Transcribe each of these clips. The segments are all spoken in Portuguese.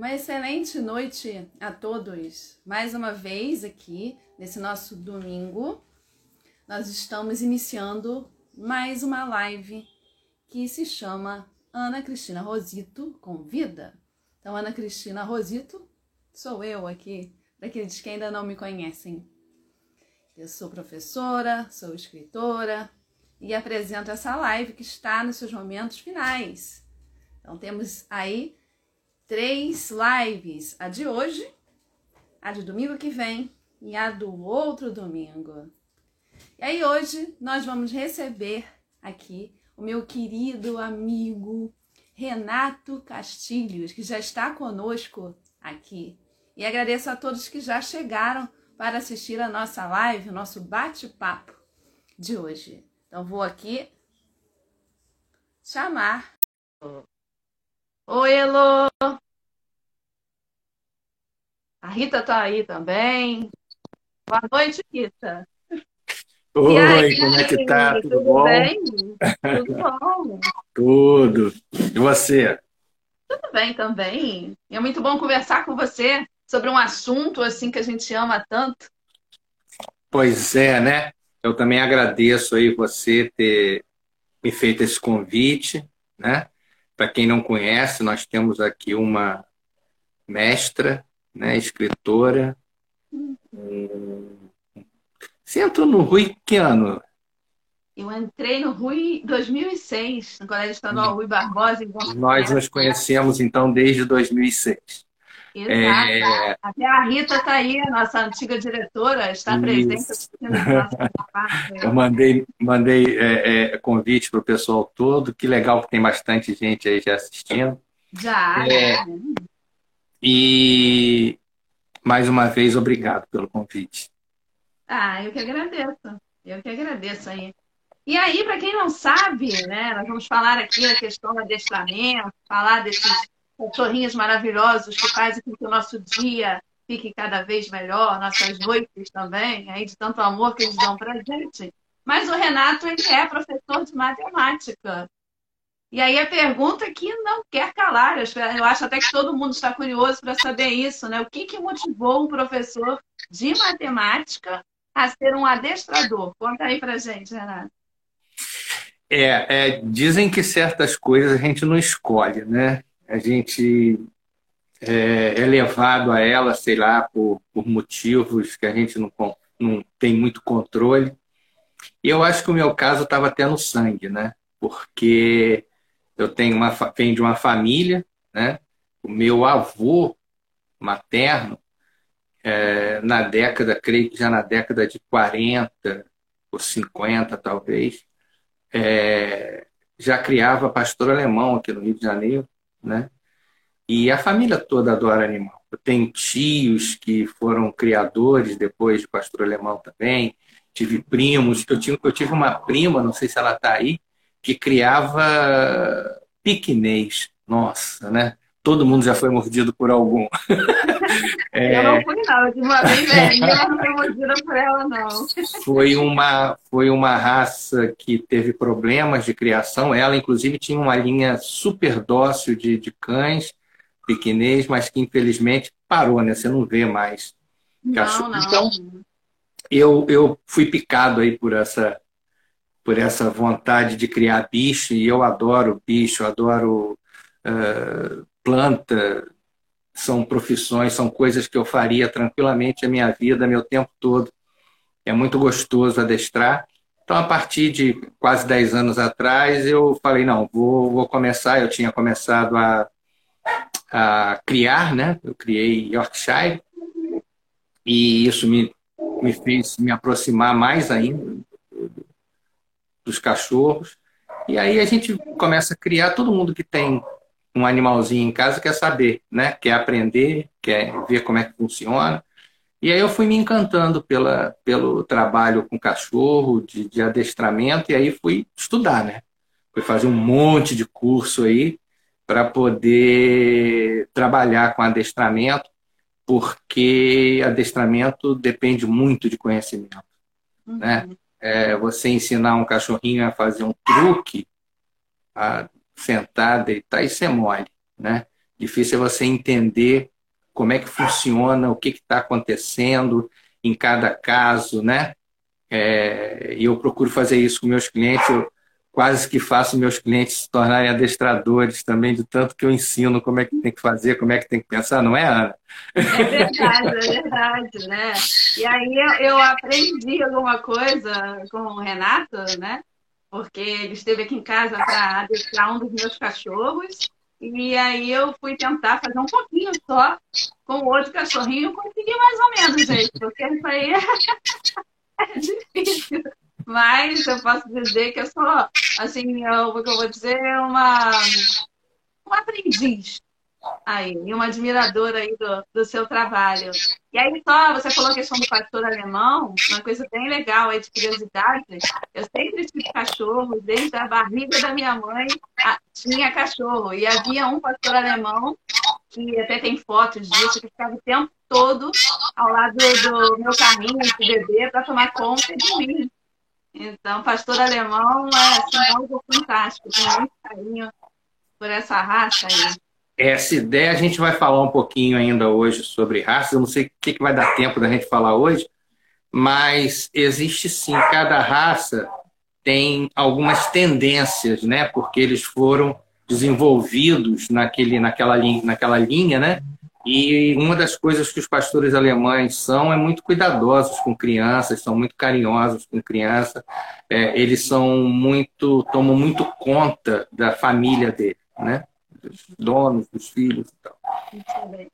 Uma excelente noite a todos. Mais uma vez aqui, nesse nosso domingo, nós estamos iniciando mais uma live que se chama Ana Cristina Rosito Convida. Então, Ana Cristina Rosito sou eu aqui, para aqueles que ainda não me conhecem. Eu sou professora, sou escritora e apresento essa live que está nos seus momentos finais. Então, temos aí três lives: a de hoje, a de domingo que vem e a do outro domingo. E aí, hoje, nós vamos receber aqui o meu querido amigo Renato Castilhos, que já está conosco aqui. E agradeço a todos que já chegaram para assistir a nossa live, o nosso bate-papo de hoje. Então, vou aqui chamar. Oi, Elô! A Rita tá aí também. Boa noite, Rita. Oi, aí, como é que tá? Tudo, tudo bom? bem? Tudo bom. Tudo. E você? Tudo bem também. É muito bom conversar com você sobre um assunto assim que a gente ama tanto. Pois é, né? Eu também agradeço aí você ter me feito esse convite, né? Para quem não conhece, nós temos aqui uma mestra né, escritora. Você entrou no Rui que ano? Eu entrei no Rui 2006, no Colégio Estadual Rui Barbosa. Em Nós nos conhecemos, então, desde 2006. Exato. É... Até a Rita está aí, a nossa antiga diretora, está presente. Eu mandei, mandei é, é, convite para o pessoal todo. Que legal que tem bastante gente aí já assistindo. Já. É, e mais uma vez, obrigado pelo convite. Ah, eu que agradeço. Eu que agradeço aí. E aí, para quem não sabe, né, nós vamos falar aqui a questão do adestramento, falar desses cachorrinhos maravilhosos que fazem com que o nosso dia fique cada vez melhor, nossas noites também, aí de tanto amor que eles dão para gente. Mas o Renato ele é professor de matemática. E aí a pergunta que não quer calar, eu acho até que todo mundo está curioso para saber isso, né? O que, que motivou um professor de matemática a ser um adestrador? Conta aí para gente, Renato. É, é, dizem que certas coisas a gente não escolhe, né? A gente é, é levado a ela, sei lá, por, por motivos que a gente não, não tem muito controle. E eu acho que o meu caso estava até no sangue, né? Porque eu tenho uma, venho de uma família, né? O meu avô materno, é, na década, creio que já na década de 40 ou 50, talvez, é, já criava pastor alemão aqui no Rio de Janeiro, né? E a família toda adora animal. Eu tenho tios que foram criadores depois de pastor alemão também. Tive primos. Eu tive, eu tive uma prima, não sei se ela está aí, que criava piquinês. Nossa, né? Todo mundo já foi mordido por algum. é... Eu não fui, não. De uma vez velhinha, não fui mordida por ela, não. Foi uma, foi uma raça que teve problemas de criação. Ela, inclusive, tinha uma linha super dócil de, de cães piquinês, mas que infelizmente parou, né? Você não vê mais. Não, não. Então, eu, eu fui picado aí por essa por essa vontade de criar bicho, e eu adoro bicho, adoro uh, planta, são profissões, são coisas que eu faria tranquilamente a minha vida, meu tempo todo. É muito gostoso adestrar. Então, a partir de quase 10 anos atrás, eu falei, não, vou, vou começar. Eu tinha começado a, a criar, né? Eu criei Yorkshire, e isso me, me fez me aproximar mais ainda dos cachorros. E aí a gente começa a criar, todo mundo que tem um animalzinho em casa quer saber, né? Quer aprender, quer ver como é que funciona. E aí eu fui me encantando pela, pelo trabalho com cachorro, de, de adestramento, e aí fui estudar, né? Fui fazer um monte de curso aí para poder trabalhar com adestramento, porque adestramento depende muito de conhecimento, uhum. né? é, você ensinar um cachorrinho a fazer um truque, a sentar, deitar, isso é mole, né? Difícil é você entender como é que funciona, o que está acontecendo em cada caso, né? É, e eu procuro fazer isso com meus clientes. Eu quase que faço meus clientes se tornarem adestradores também, de tanto que eu ensino como é que tem que fazer, como é que tem que pensar, não é, Ana? É verdade, é verdade, né? E aí eu, eu aprendi alguma coisa com o Renato, né? Porque ele esteve aqui em casa para adestrar um dos meus cachorros. E aí eu fui tentar fazer um pouquinho só com o outro cachorrinho, consegui mais ou menos, gente, porque isso aí é difícil. Mas eu posso dizer que eu sou, assim, eu, o que eu vou dizer, uma, um aprendiz aí, e uma admiradora aí do, do seu trabalho. E aí, só, você falou a questão do pastor alemão, uma coisa bem legal aí de curiosidade. Eu sempre tive cachorro, desde a barriga da minha mãe tinha cachorro. E havia um pastor alemão, que até tem fotos disso, que ficava o tempo todo ao lado do meu carrinho de bebê para tomar conta de mim. Então, pastor alemão é assim, algo fantástico. Tenho muito carinho por essa raça aí. Essa ideia a gente vai falar um pouquinho ainda hoje sobre raças. Eu não sei o que, que vai dar tempo da gente falar hoje, mas existe sim, cada raça tem algumas tendências, né? Porque eles foram desenvolvidos naquele, naquela, linha, naquela linha, né? E uma das coisas que os pastores alemães são é muito cuidadosos com crianças, são muito carinhosos com criança. É, eles são muito, tomam muito conta da família dele, né? Dos donos, dos filhos e tal. Isso é bem,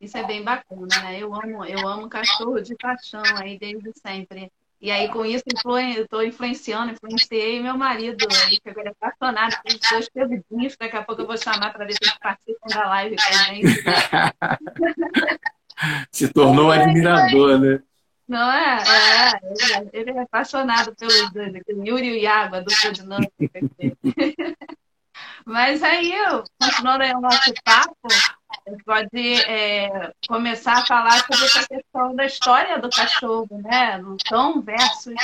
isso é bem bacana, né? Eu amo, eu amo cachorro de paixão aí desde sempre. E aí, com isso, estou influenciando, influenciei meu marido, aí, que agora é apaixonado pelos dois queridinhos. Daqui a pouco eu vou chamar para ver se eles participam da live gente. Se tornou um admirador, né? Não é? é? Ele é apaixonado pelos dois, aquele Yuri e o Iago, a dupla dinâmica. Mas aí, continuando aí o nosso papo, pode é, começar a falar sobre essa questão da história do cachorro, né? Cão versus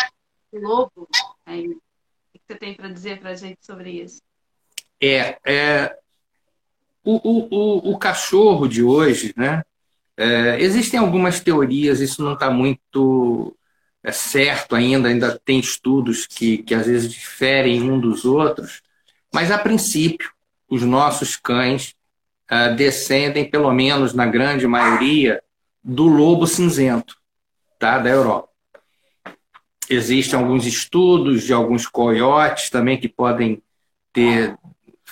lobo. Aí, o que você tem para dizer para a gente sobre isso? É, é o, o, o, o cachorro de hoje, né? É, existem algumas teorias, isso não está muito é, certo ainda, ainda tem estudos que, que às vezes diferem um dos outros, mas a princípio, os nossos cães uh, descendem, pelo menos na grande maioria, do lobo cinzento tá, da Europa. Existem alguns estudos de alguns coiotes também que podem ter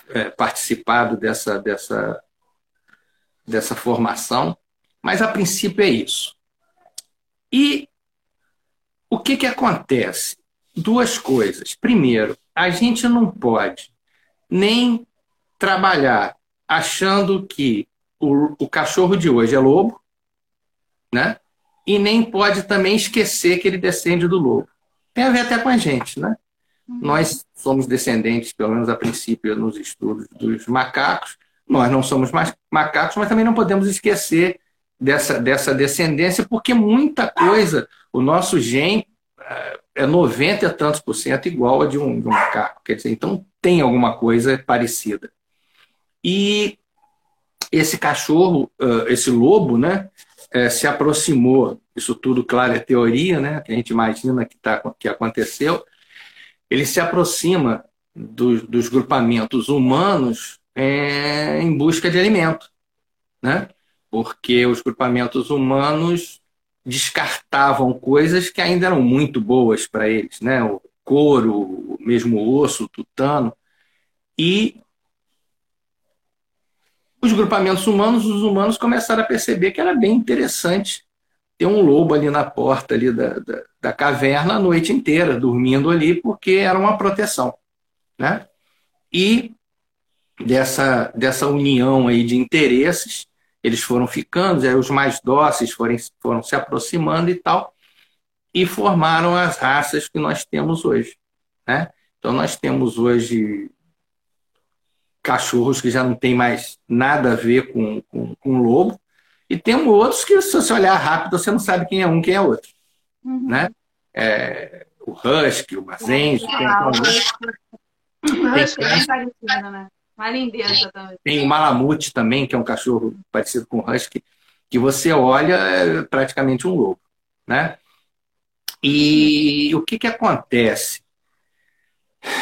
é, participado dessa, dessa, dessa formação, mas a princípio é isso. E o que, que acontece? Duas coisas. Primeiro, a gente não pode nem trabalhar achando que o, o cachorro de hoje é lobo, né? E nem pode também esquecer que ele descende do lobo. Tem a ver até com a gente, né? Uhum. Nós somos descendentes, pelo menos a princípio, nos estudos dos macacos. Nós não somos mais macacos, mas também não podemos esquecer dessa, dessa descendência, porque muita coisa, o nosso gene é 90 e tantos por cento igual a de um, de um macaco. Quer dizer, então tem alguma coisa parecida. E esse cachorro, esse lobo, né, é, se aproximou, isso tudo, claro, é teoria, né, que a gente imagina que, tá, que aconteceu, ele se aproxima do, dos grupamentos humanos é, em busca de alimento, né? porque os grupamentos humanos descartavam coisas que ainda eram muito boas para eles, né? o couro, o mesmo osso, o tutano, e os grupamentos humanos, os humanos começaram a perceber que era bem interessante ter um lobo ali na porta ali da, da, da caverna a noite inteira, dormindo ali, porque era uma proteção. Né? E dessa, dessa união aí de interesses, eles foram ficando, aí os mais dóceis foram, foram se aproximando e tal, e formaram as raças que nós temos hoje. Né? Então, nós temos hoje cachorros que já não tem mais nada a ver com, com, com lobo, e tem outros que, se você olhar rápido, você não sabe quem é um quem é outro. Uhum. Né? É, o Husky, o Bazenji. Ah, o Husky é bem parecido, né? Uma também. Tem o Malamute também, que é um cachorro parecido com o Husky, que você olha é praticamente um lobo, né? E o que, que acontece?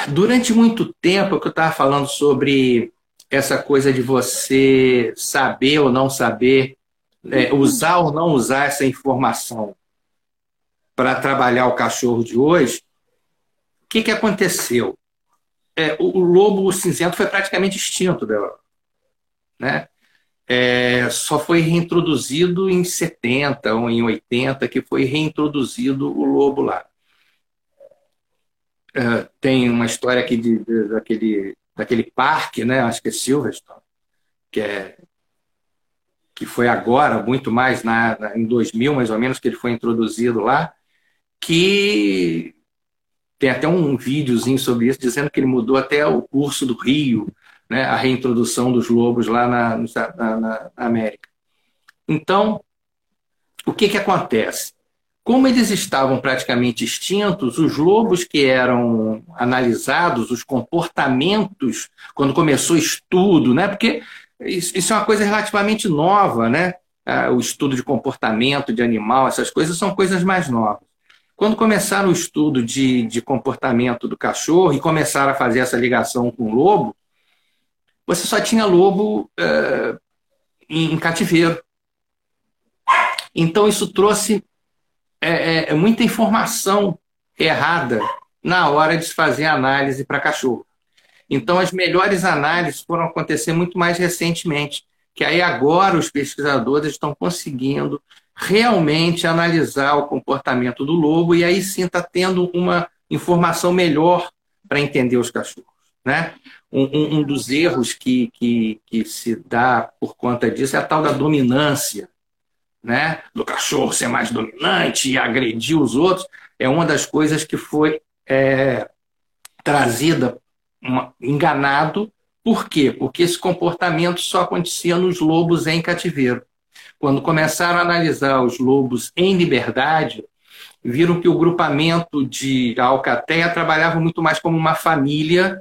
Durante muito tempo, que eu estava falando sobre essa coisa de você saber ou não saber, é, usar ou não usar essa informação para trabalhar o cachorro de hoje, o que, que aconteceu? É, o, lobo cinzento foi praticamente extinto da Europa. Né? É, só foi reintroduzido em 70 ou em 80 que foi reintroduzido o lobo lá. É, tem uma história aqui de, de, daquele, daquele parque, né? acho que é Silverstone, que, é, que foi agora, muito mais na, na, em 2000 mais ou menos, que ele foi introduzido lá, que tem até um videozinho sobre isso, dizendo que ele mudou até o curso do rio, né, a reintrodução dos lobos lá na, na, na América. Então, o que, que acontece? Como eles estavam praticamente extintos, os lobos que eram analisados, os comportamentos, quando começou o estudo, né? porque isso é uma coisa relativamente nova, né? Ah, o estudo de comportamento de animal, essas coisas são coisas mais novas. Quando começaram o estudo de, de comportamento do cachorro e começaram a fazer essa ligação com o lobo, você só tinha lobo uh, em, em, cativeiro. Então isso trouxe é, é, muita informação errada na hora de se fazer análise para cachorro. Então as melhores análises foram acontecer muito mais recentemente, que aí agora os pesquisadores estão conseguindo realmente analisar o comportamento do lobo e aí sim está tendo uma informação melhor para entender os cachorros. Né? Um, um, dos erros que, que, que, se dá por conta disso é a tal da dominância, né? do cachorro ser mais dominante e agredir os outros, é uma das coisas que foi é, trazida uma, enganado. Por quê? Porque esse comportamento só acontecia nos lobos em cativeiro quando começaram a analisar os lobos em liberdade, viram que o grupamento de Alcateia trabalhava muito mais como uma família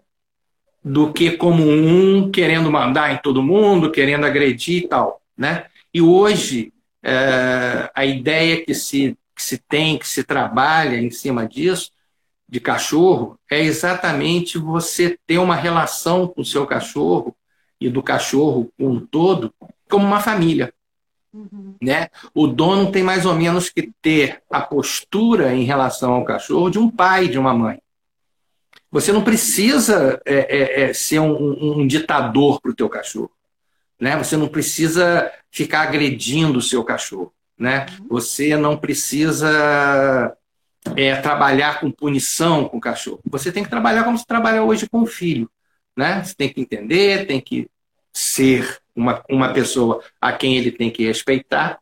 do que como um querendo mandar em todo mundo, querendo agredir e tal. Né? E hoje, é, a ideia que se, que se tem, que se trabalha em cima disso, de cachorro, é exatamente você ter uma relação com o seu cachorro e do cachorro com um todo como uma família. Uhum. Né? O dono tem mais ou menos que ter a postura em relação ao cachorro de um pai, de uma mãe. Você não precisa é, é, é, ser um, um, um ditador para o teu cachorro. Né? Você não precisa ficar agredindo o seu cachorro. Né? Uhum. Você não precisa é, trabalhar com punição com o cachorro. Você tem que trabalhar como se trabalha hoje com o filho. Né? Você tem que entender, tem que ser uma, uma pessoa a quem ele tem que respeitar,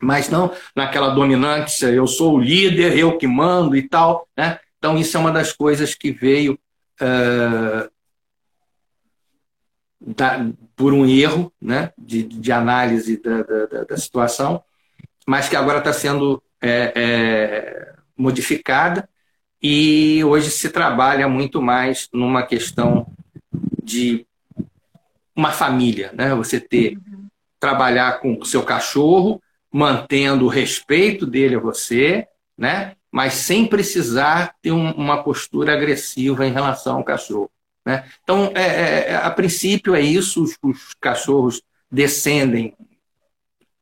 mas não naquela dominância, eu sou o líder, eu que mando e tal. Né? Então, isso é uma das coisas que veio uh, da, por um erro né? de, de análise da, da, da situação, mas que agora está sendo é, é, modificada e hoje se trabalha muito mais numa questão de uma família, né? Você ter uhum. trabalhar com o seu cachorro, mantendo o respeito dele a você, né? Mas sem precisar ter um, uma postura agressiva em relação ao cachorro. Né? Então, é, é, é, a princípio é isso, os, os cachorros descendem,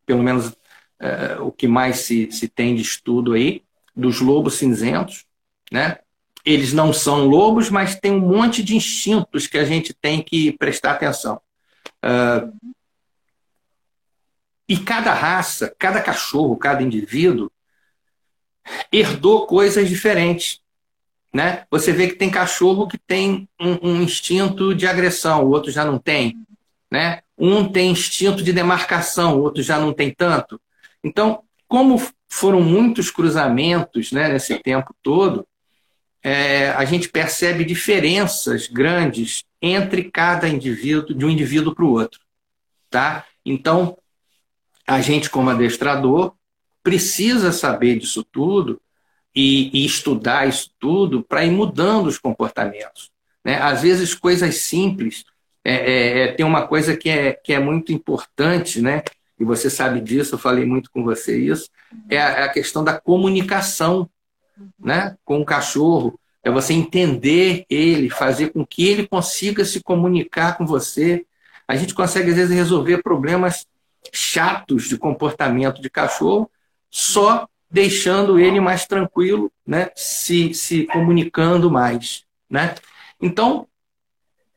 pelo menos é, o que mais se, se tem de estudo aí, dos lobos cinzentos, né? Eles não são lobos, mas tem um monte de instintos que a gente tem que prestar atenção. Uh, e cada raça, cada cachorro, cada indivíduo herdou coisas diferentes. Né? Você vê que tem cachorro que tem um, um, instinto de agressão, o outro já não tem. Né? Um tem instinto de demarcação, o outro já não tem tanto. Então, como foram muitos cruzamentos né, nesse tempo todo, é, a gente percebe diferenças grandes entre cada indivíduo, de um indivíduo para o outro. Tá? Então, a gente, como adestrador, precisa saber disso tudo e, e estudar isso tudo para ir mudando os comportamentos. Né? Às vezes, coisas simples é, é, é, tem uma coisa que é, que é muito importante, né? E você sabe disso, eu falei muito com você isso, é a, é a questão da comunicação, né? Com o cachorro, é você entender ele, fazer com que ele consiga se comunicar com você. A gente consegue às vezes resolver problemas chatos de comportamento de cachorro só deixando ele mais tranquilo, né? Se, se comunicando mais, né? Então,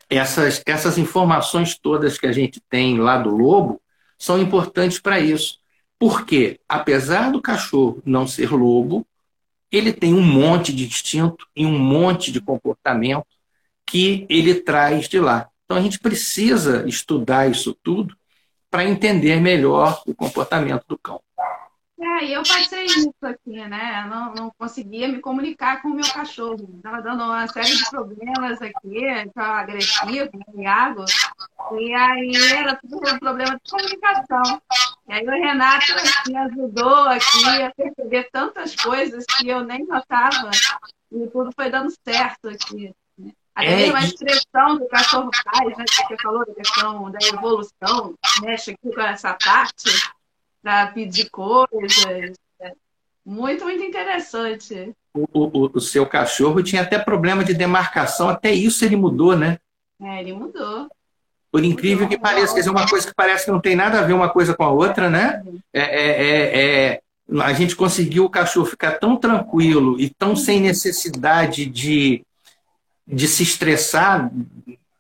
essas, essas informações todas que a gente tem lá do lobo são importantes para isso. Porque, apesar do cachorro não ser lobo, ele tem um monte de instinto e um monte de comportamento que ele traz de lá. Então a gente precisa estudar isso tudo para entender melhor o comportamento do cão. É, e eu passei isso aqui, né? Eu não, não conseguia me comunicar com o meu cachorro. Estava dando uma série de problemas aqui, estava agressivo, ligado. E aí era tudo um problema de comunicação. E aí o Renato me ajudou aqui a perceber tantas coisas que eu nem notava. E tudo foi dando certo aqui. Né? Até é, uma expressão do cachorro faz, né? Você falou da questão da evolução, mexe aqui com essa parte para pedir coisas. Muito, muito interessante. O, o, o, seu cachorro tinha até problema de demarcação, até isso ele mudou, né? É, ele mudou. Por incrível que pareça, quer dizer, uma coisa que parece que não tem nada a ver uma coisa com a outra, né? É, é, é, é a gente conseguiu o cachorro ficar tão tranquilo e tão sem necessidade de, de se estressar,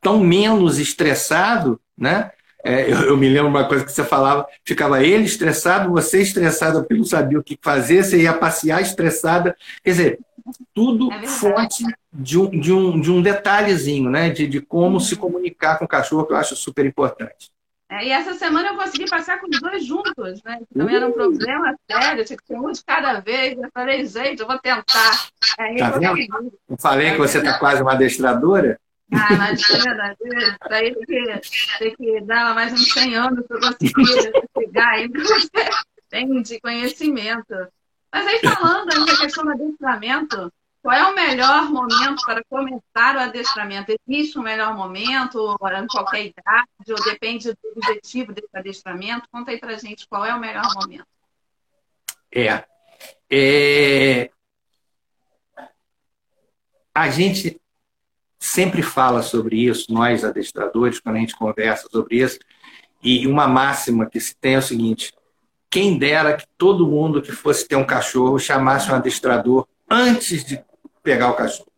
tão menos estressado, né? É, eu, eu, me lembro uma coisa que você falava, ficava ele estressado, você estressada porque não sabia o que fazer, você ia passear estressada. Quer dizer, tudo é fonte de um, de, um, de um detalhezinho, né? De, de como uhum. se comunicar com o cachorro, que eu acho super importante. É, e essa semana eu consegui passar com os dois juntos, né? Também era um problema sério, tinha que ser um de cada vez. Eu falei, gente, eu vou tentar. Aí, tá vendo? Eu falei que você está quase uma adestradora? Ah, imagina, daí tem que, tem que dar mais uns 100 anos para conseguir chegar aí que você tem de conhecimento. Mas aí falando ainda da questão do adestramento, qual é o melhor momento para começar o adestramento? Existe um melhor momento, em qualquer idade, ou depende do objetivo desse adestramento? Conta aí para gente qual é o melhor momento. É. é... A gente sempre fala sobre isso, nós adestradores, quando a gente conversa sobre isso, e uma máxima que se tem é o seguinte: quem dera que todo mundo que fosse ter um cachorro chamasse um adestrador antes de pegar o cachorro,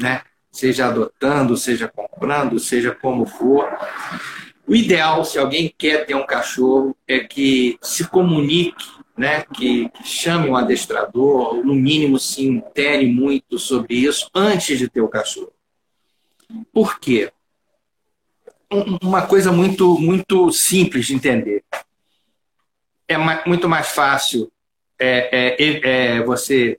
né? Seja adotando, seja comprando, seja como for. O ideal, se alguém quer ter um cachorro, é que se comunique né, que, que chame um adestrador, ou no mínimo se intere muito sobre isso antes de ter o cachorro. Por quê? Uma coisa muito, muito simples de entender. É muito mais fácil é, é, é você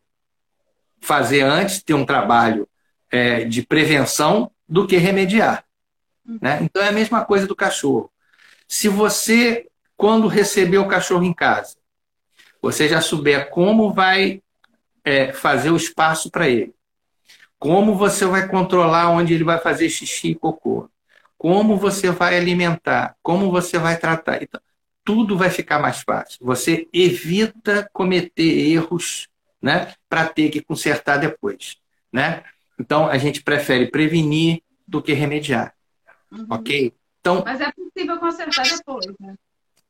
fazer antes, ter um trabalho é, de prevenção do que remediar. Né? Então é a mesma coisa do cachorro. Se você, quando receber o cachorro em casa, você já souber como vai é, fazer o espaço para ele, como você vai controlar onde ele vai fazer xixi e cocô, como você vai alimentar, como você vai tratar. Então, tudo vai ficar mais fácil. Você evita cometer erros né, para ter que consertar depois. Né? Então, a gente prefere prevenir do que remediar. Uhum. Ok? Então, Mas é possível consertar depois, né?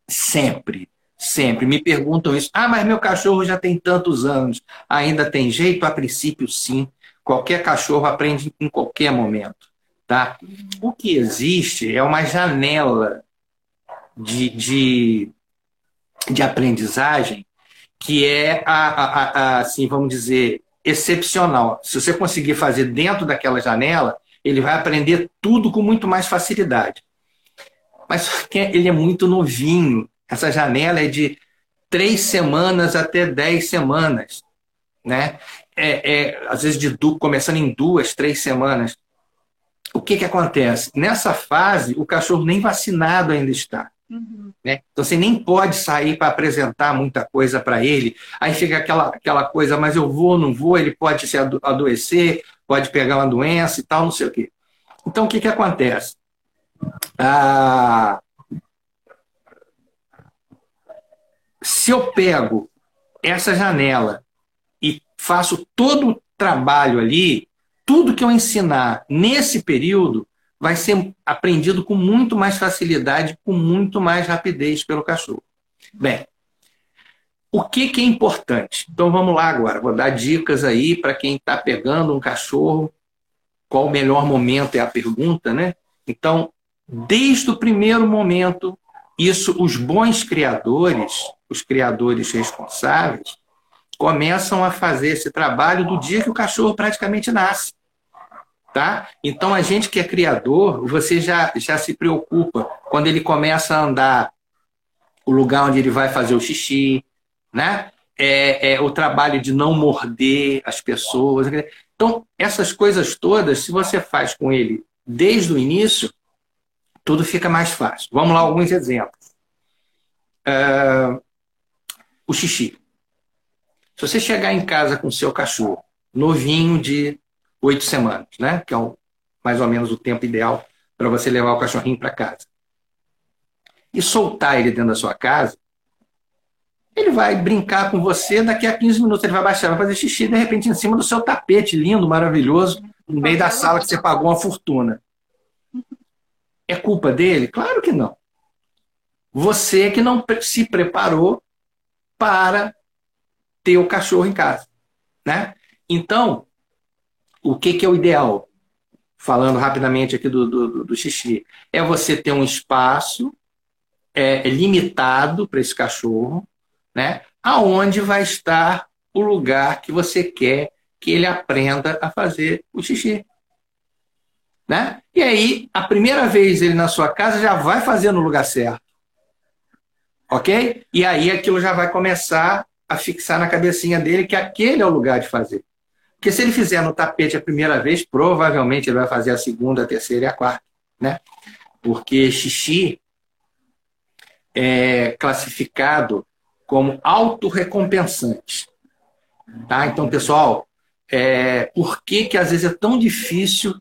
Sempre. Sempre me perguntam isso. Ah, mas meu cachorro já tem tantos anos. Ainda tem jeito? A princípio, sim. Qualquer cachorro aprende em qualquer momento. Tá? O que existe é uma janela de, de, de aprendizagem que é, a, a, a, assim, vamos dizer, excepcional. Se você conseguir fazer dentro daquela janela, ele vai aprender tudo com muito mais facilidade. Mas ele é muito novinho, essa janela é de três semanas até dez semanas, né? É, é, às vezes de começando em duas, três semanas. O que, que acontece? Nessa fase, o cachorro nem vacinado ainda está. Uhum. Né? Então você nem pode sair para apresentar muita coisa para ele. Aí fica aquela, aquela coisa, mas eu vou, não vou, ele pode se adoecer, pode pegar uma doença e tal, não sei o quê. Então o que, que acontece? ah, se eu pego essa janela e faço todo o trabalho ali, tudo que eu ensinar nesse período vai ser aprendido com muito mais facilidade, com muito mais rapidez pelo cachorro. Bem, o que, que é importante? Então vamos lá agora, vou dar dicas aí para quem está pegando um cachorro. Qual o melhor momento é a pergunta, né? Então, desde o primeiro momento, isso os bons criadores, os criadores responsáveis, começam a fazer esse trabalho do dia que o cachorro praticamente nasce. Tá? Então, a gente que é criador, você já, já se preocupa quando ele começa a andar, o lugar onde ele vai fazer o xixi, né? É, é, o trabalho de não morder as pessoas. Então, essas coisas todas, se você faz com ele desde o início, tudo fica mais fácil. Vamos lá, alguns exemplos. Uh, o xixi. Se você chegar em casa com o seu cachorro, novinho de oito semanas, né? que é o, mais ou menos o tempo ideal para você levar o cachorrinho para casa, e soltar ele dentro da sua casa, ele vai brincar com você, daqui a 15 minutos ele vai baixar, vai fazer xixi, de repente, em cima do seu tapete lindo, maravilhoso, no meio da sala que você pagou uma fortuna. É culpa dele? Claro que não. Você que não se preparou para ter o cachorro em casa. Né? Então, o que, que é o ideal? Falando rapidamente aqui do, do, do xixi, é você ter um espaço é, limitado para esse cachorro, né? aonde vai estar o lugar que você quer que ele aprenda a fazer o xixi. Né? E aí, a primeira vez ele na sua casa já vai fazer no lugar certo. Ok? E aí aquilo já vai começar a fixar na cabecinha dele que aquele é o lugar de fazer. Porque se ele fizer no tapete a primeira vez, provavelmente ele vai fazer a segunda, a terceira e a quarta. Né? Porque xixi é classificado como autorrecompensante. Tá? Então, pessoal, é, por que, que às vezes é tão difícil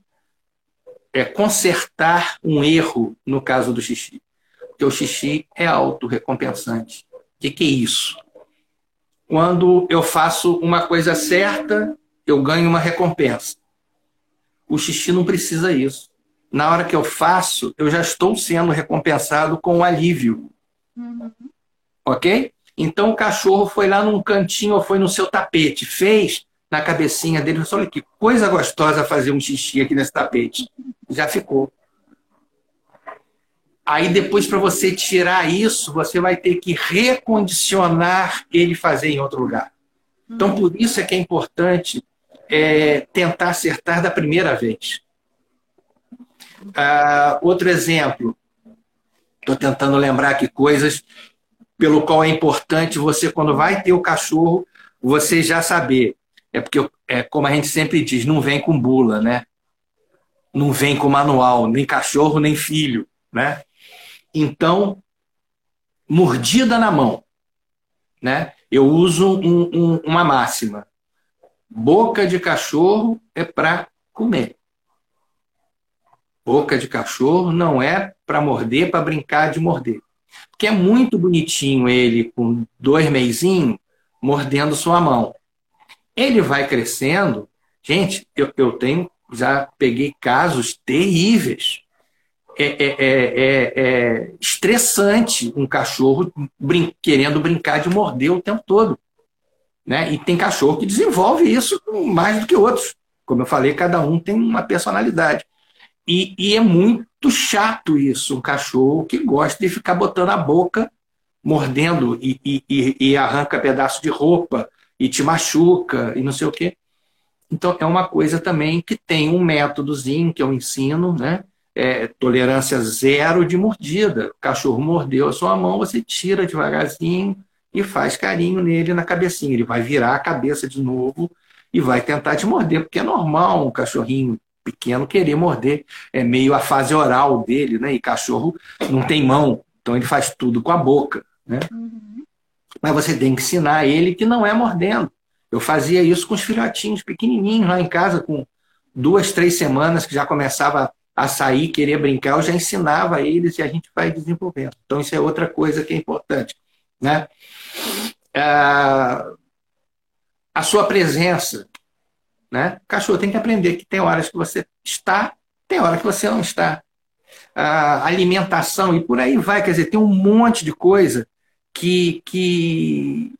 é, consertar um erro no caso do xixi? Porque o xixi é autorrecompensante. O que, que é isso? Quando eu faço uma coisa certa, eu ganho uma recompensa. O xixi não precisa isso. Na hora que eu faço, eu já estou sendo recompensado com um alívio. Uhum. Ok? Então o cachorro foi lá num cantinho ou foi no seu tapete, fez na cabecinha dele, falou, olha que coisa gostosa fazer um xixi aqui nesse tapete. Já ficou. Aí depois para você tirar isso, você vai ter que recondicionar ele fazer em outro lugar. Então por isso é que é importante é, tentar acertar da primeira vez. Ah, outro exemplo, estou tentando lembrar aqui coisas pelo qual é importante você, quando vai ter o cachorro, você já saber. É porque, é, como a gente sempre diz, não vem com bula, né? Não vem com manual, nem cachorro, nem filho, né? Então, mordida na mão, né? Eu uso um, um, uma máxima. Boca de cachorro é para comer. Boca de cachorro não é para morder, para brincar de morder. Porque é muito bonitinho ele com dois meizinhos mordendo sua mão. Ele vai crescendo. Gente, eu, eu tenho, já peguei casos terríveis. É, é, é, é, é estressante um cachorro brin querendo brincar de morder o tempo todo. Né? E tem cachorro que desenvolve isso mais do que outros. Como eu falei, cada um tem uma personalidade. E, e, é muito chato isso, um cachorro que gosta de ficar botando a boca, mordendo e, e, e, arranca pedaço de roupa e te machuca e não sei o quê. Então é uma coisa também que tem um métodozinho que eu ensino, né? É, tolerância zero de mordida. O cachorro mordeu a sua mão, você tira devagarzinho e faz carinho nele na cabecinha. Ele vai virar a cabeça de novo e vai tentar te morder, porque é normal um cachorrinho pequeno querer morder. É meio a fase oral dele, né? E cachorro não tem mão, então ele faz tudo com a boca, né? Uhum. Mas você tem que ensinar ele que não é mordendo. Eu fazia isso com os filhotinhos pequenininhos lá em casa, com duas, três semanas, que já começava a sair, querer brincar, eu já ensinava eles e a gente vai desenvolvendo. Então, isso é outra coisa que é importante. Né? Ah, a sua presença. Né? Cachorro tem que aprender que tem horas que você está, tem hora que você não está. A alimentação e por aí vai. Quer dizer, tem um monte de coisa que, que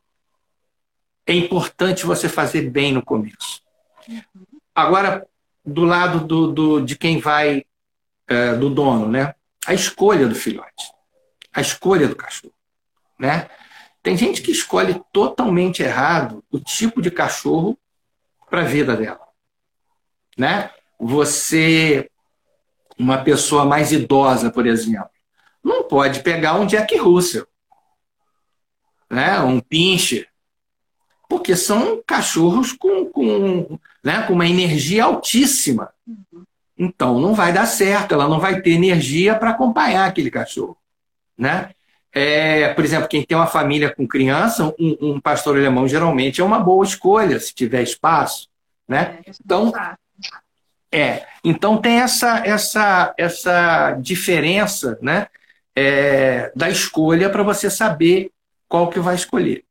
é importante você fazer bem no começo. Agora, do lado do, do de quem vai, é, do dono, né? A escolha do filhote, a escolha do cachorro, né? Tem gente que escolhe totalmente errado o tipo de cachorro para a vida dela, né? Você, uma pessoa mais idosa, por exemplo, não pode pegar um Jack Russell, né? Um pincher, porque são cachorros com, com, né, com uma energia altíssima. Então não vai dar certo, ela não vai ter energia para acompanhar aquele cachorro. Né? É, por exemplo, quem tem uma família com criança, um, um, pastor alemão geralmente é uma boa escolha, se tiver espaço. Né? É, então, é, então tem essa, essa, essa diferença né, é, da escolha para você saber qual que vai escolher.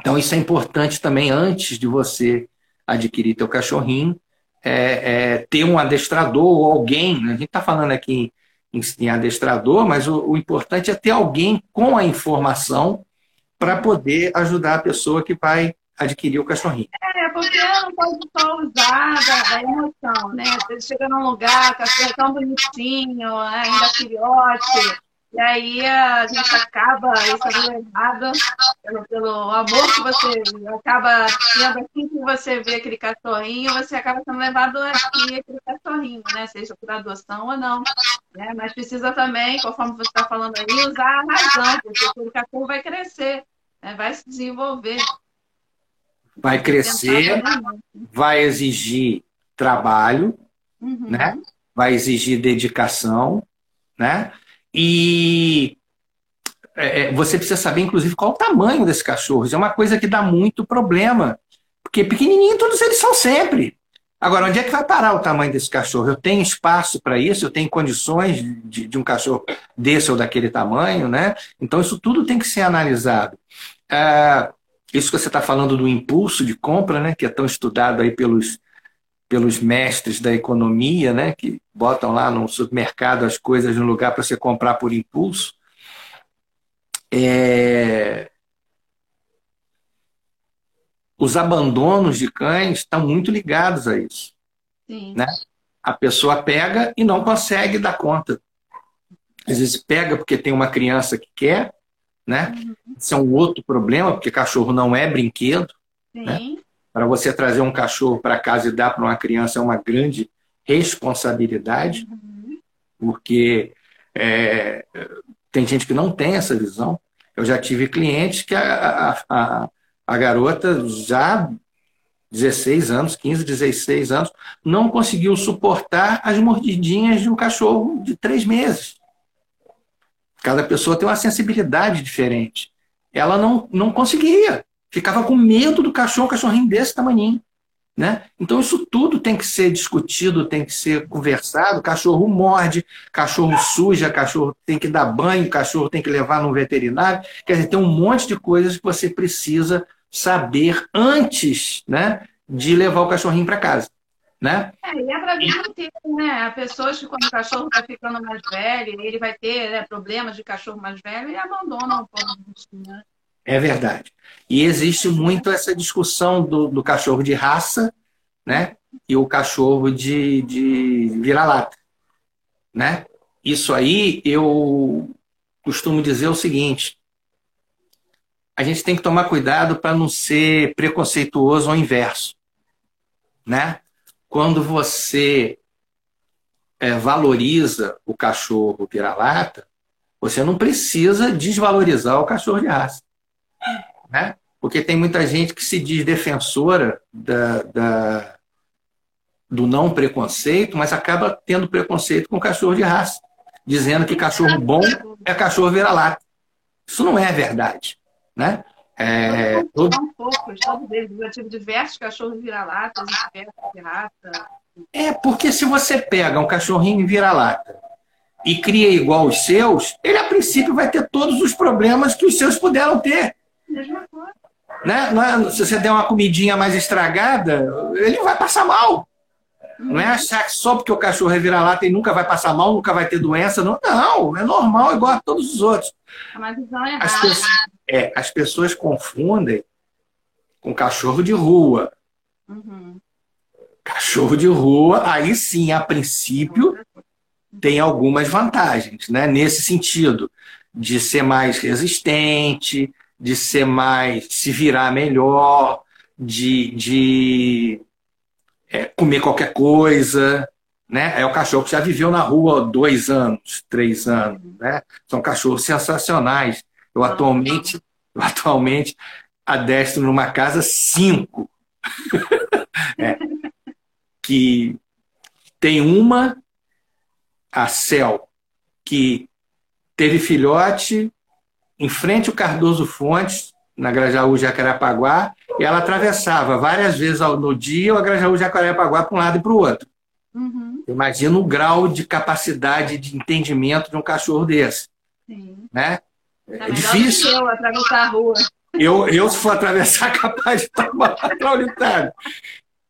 Então, isso é importante também antes de você adquirir teu cachorrinho, é, é, ter um adestrador ou alguém. Né? A gente está falando aqui em, em adestrador, mas o, o, importante é ter alguém com a informação para poder ajudar a pessoa que vai adquirir o cachorrinho. É, porque não pode só usar da, da emoção, né? Você chega num lugar, o cachorro é tão bonitinho, ainda filhote, e aí a gente acaba isso errado pelo, pelo amor que você acaba tendo assim você vê aquele cachorrinho, você acaba sendo levado aqui aquele cachorrinho, né? Seja por adoção ou não. Né? Mas precisa também, conforme você está falando aí, usar a razão, porque aquele cachorro vai crescer, né? vai se desenvolver. Vai crescer, vai exigir trabalho, uhum. né? vai exigir dedicação, né? E é, é, você precisa saber, inclusive, qual o tamanho desses cachorros. É uma coisa que dá muito problema. Porque pequenininho todos eles são sempre. Agora, onde é que vai parar o tamanho desse cachorro? Eu tenho espaço para isso? Eu tenho condições de, de, um cachorro desse ou daquele tamanho, né? Então, isso tudo tem que ser analisado. É, isso que você está falando do impulso de compra, né? Que é tão estudado aí pelos, pelos mestres da economia, né? Que botam lá no supermercado as coisas no lugar para você comprar por impulso. É... Os abandonos de cães estão muito ligados a isso. Sim. Né? A pessoa pega e não consegue dar conta. Às vezes pega porque tem uma criança que quer, né? Uhum. Isso é um outro problema, porque cachorro não é brinquedo. Né? Para você trazer um cachorro para casa e dar para uma criança é uma grande responsabilidade, uhum. porque é, tem gente que não tem essa visão. Eu já tive clientes que a, a, a garota já 16 anos, 15, 16 anos, não conseguiu suportar as mordidinhas de um cachorro de três meses. Cada pessoa tem uma sensibilidade diferente. Ela não, não conseguia. Ficava com medo do cachorro, um cachorrinho desse tamanho. Né? Então, isso tudo tem que ser discutido, tem que ser conversado. Cachorro morde, cachorro suja, cachorro tem que dar banho, cachorro tem que levar no veterinário. Quer dizer, tem um monte de coisas que você precisa saber antes né, de levar o cachorrinho para casa. Né? É, e é para a vida inteira, né? Pessoas que, quando o cachorro está ficando mais velho, ele vai ter né, problemas de cachorro mais velho e abandonam o povo né? É verdade. E existe muito essa discussão do, do cachorro de raça né? e o cachorro de, de vira-lata. Né? Isso aí eu costumo dizer o seguinte: a gente tem que tomar cuidado para não ser preconceituoso ao inverso. Né? Quando você é, valoriza o cachorro vira-lata, você não precisa desvalorizar o cachorro de raça né? Porque tem muita gente que se diz defensora da, da, do não preconceito, mas acaba tendo preconceito com cachorro de raça, dizendo que cachorro bom é cachorro vira-lata. Isso não é verdade, né? É, todo... São poucos, todos eles. Eu tive diversos cachorros vira-latas, diversos de raça. É, porque se você pega um cachorrinho vira-lata e cria igual os seus, ele a princípio vai ter todos os problemas que os seus puderam ter. Né? É, se você der uma comidinha mais estragada, ele vai passar mal. Não é achar que só porque o cachorro é vira-lata ele nunca vai passar mal, nunca vai ter doença. Não, não é normal, igual a todos os outros. É as, pessoas, é, as pessoas confundem com cachorro de rua. Uhum. Cachorro de rua, aí sim, a princípio, tem algumas vantagens, né? Nesse sentido, de ser mais resistente, de ser mais. se virar melhor, de, de é, comer qualquer coisa. Né? É o cachorro que já viveu na rua dois anos, três anos. Né? São cachorros sensacionais. Eu atualmente, eu atualmente adestro numa casa cinco. é, que tem uma, a Cel, que teve filhote em frente ao Cardoso Fontes, na Grajaú Jacarepaguá, e ela atravessava várias vezes no dia a Grajaú Jacarepaguá para um lado e para o outro. Uhum. Imagina o grau de capacidade de entendimento de um cachorro desse. Sim. Né? É, é difícil. Eu atravessar a rua. Eu, eu, se for atravessar, capaz de tomar traulitário.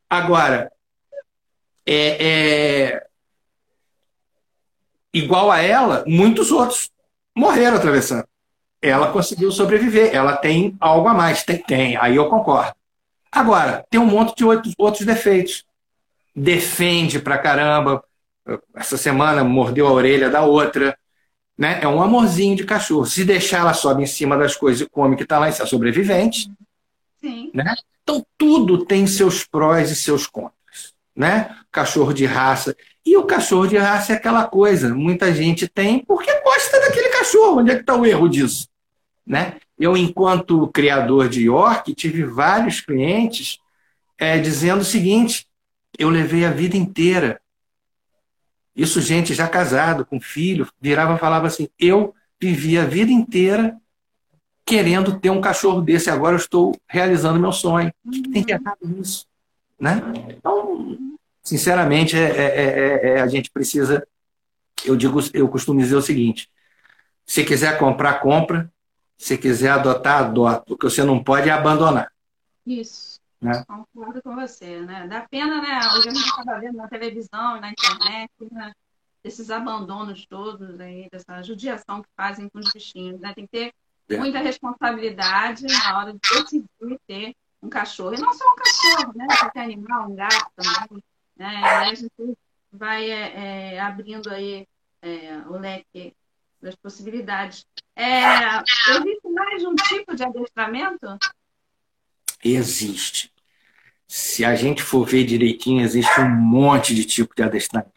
Agora, é, é, igual a ela, muitos outros morreram atravessando ela conseguiu sobreviver. Ela tem algo a mais. Tem, tem. Aí eu concordo. Agora, tem um monte de outros, outros defeitos. Defende pra caramba. Essa semana mordeu a orelha da outra. Né? É um amorzinho de cachorro. Se deixar, ela sobe em cima das coisas e come que está lá, isso é sobrevivente. Sim. Né? Então, tudo tem seus prós e seus contras. Né? Cachorro de raça. E o cachorro de raça é aquela coisa. Muita gente tem porque gosta daquele cachorro. Onde é que está o erro disso? Né? Eu, enquanto criador de York, tive vários clientes é, dizendo o seguinte: eu levei a vida inteira. Isso, gente já casado, com filho, virava e falava assim: eu vivi a vida inteira querendo ter um cachorro desse, agora eu estou realizando meu sonho. Tem que errado nisso? Né? Então, sinceramente, é, é, é, a gente precisa. Eu digo, eu costumo dizer o seguinte: se quiser comprar, compra. Se quiser adotar, adota. O que você não pode é abandonar. Isso. Né? Concordo com você, né? Dá pena, né? Hoje a gente estava vendo na televisão e na internet, né? Esses abandonos todos aí, dessa judiação que fazem com os bichinhos, né? Tem que ter é. muita responsabilidade na hora de decidir ter um cachorro. E não só um cachorro, né? Qualquer animal, um gato também. Né? A gente vai é, é, abrindo aí é, o leque das possibilidades. É, existe mais um tipo de adestramento? Existe. Se a gente for ver direitinho, existe um monte de tipo de adestramento.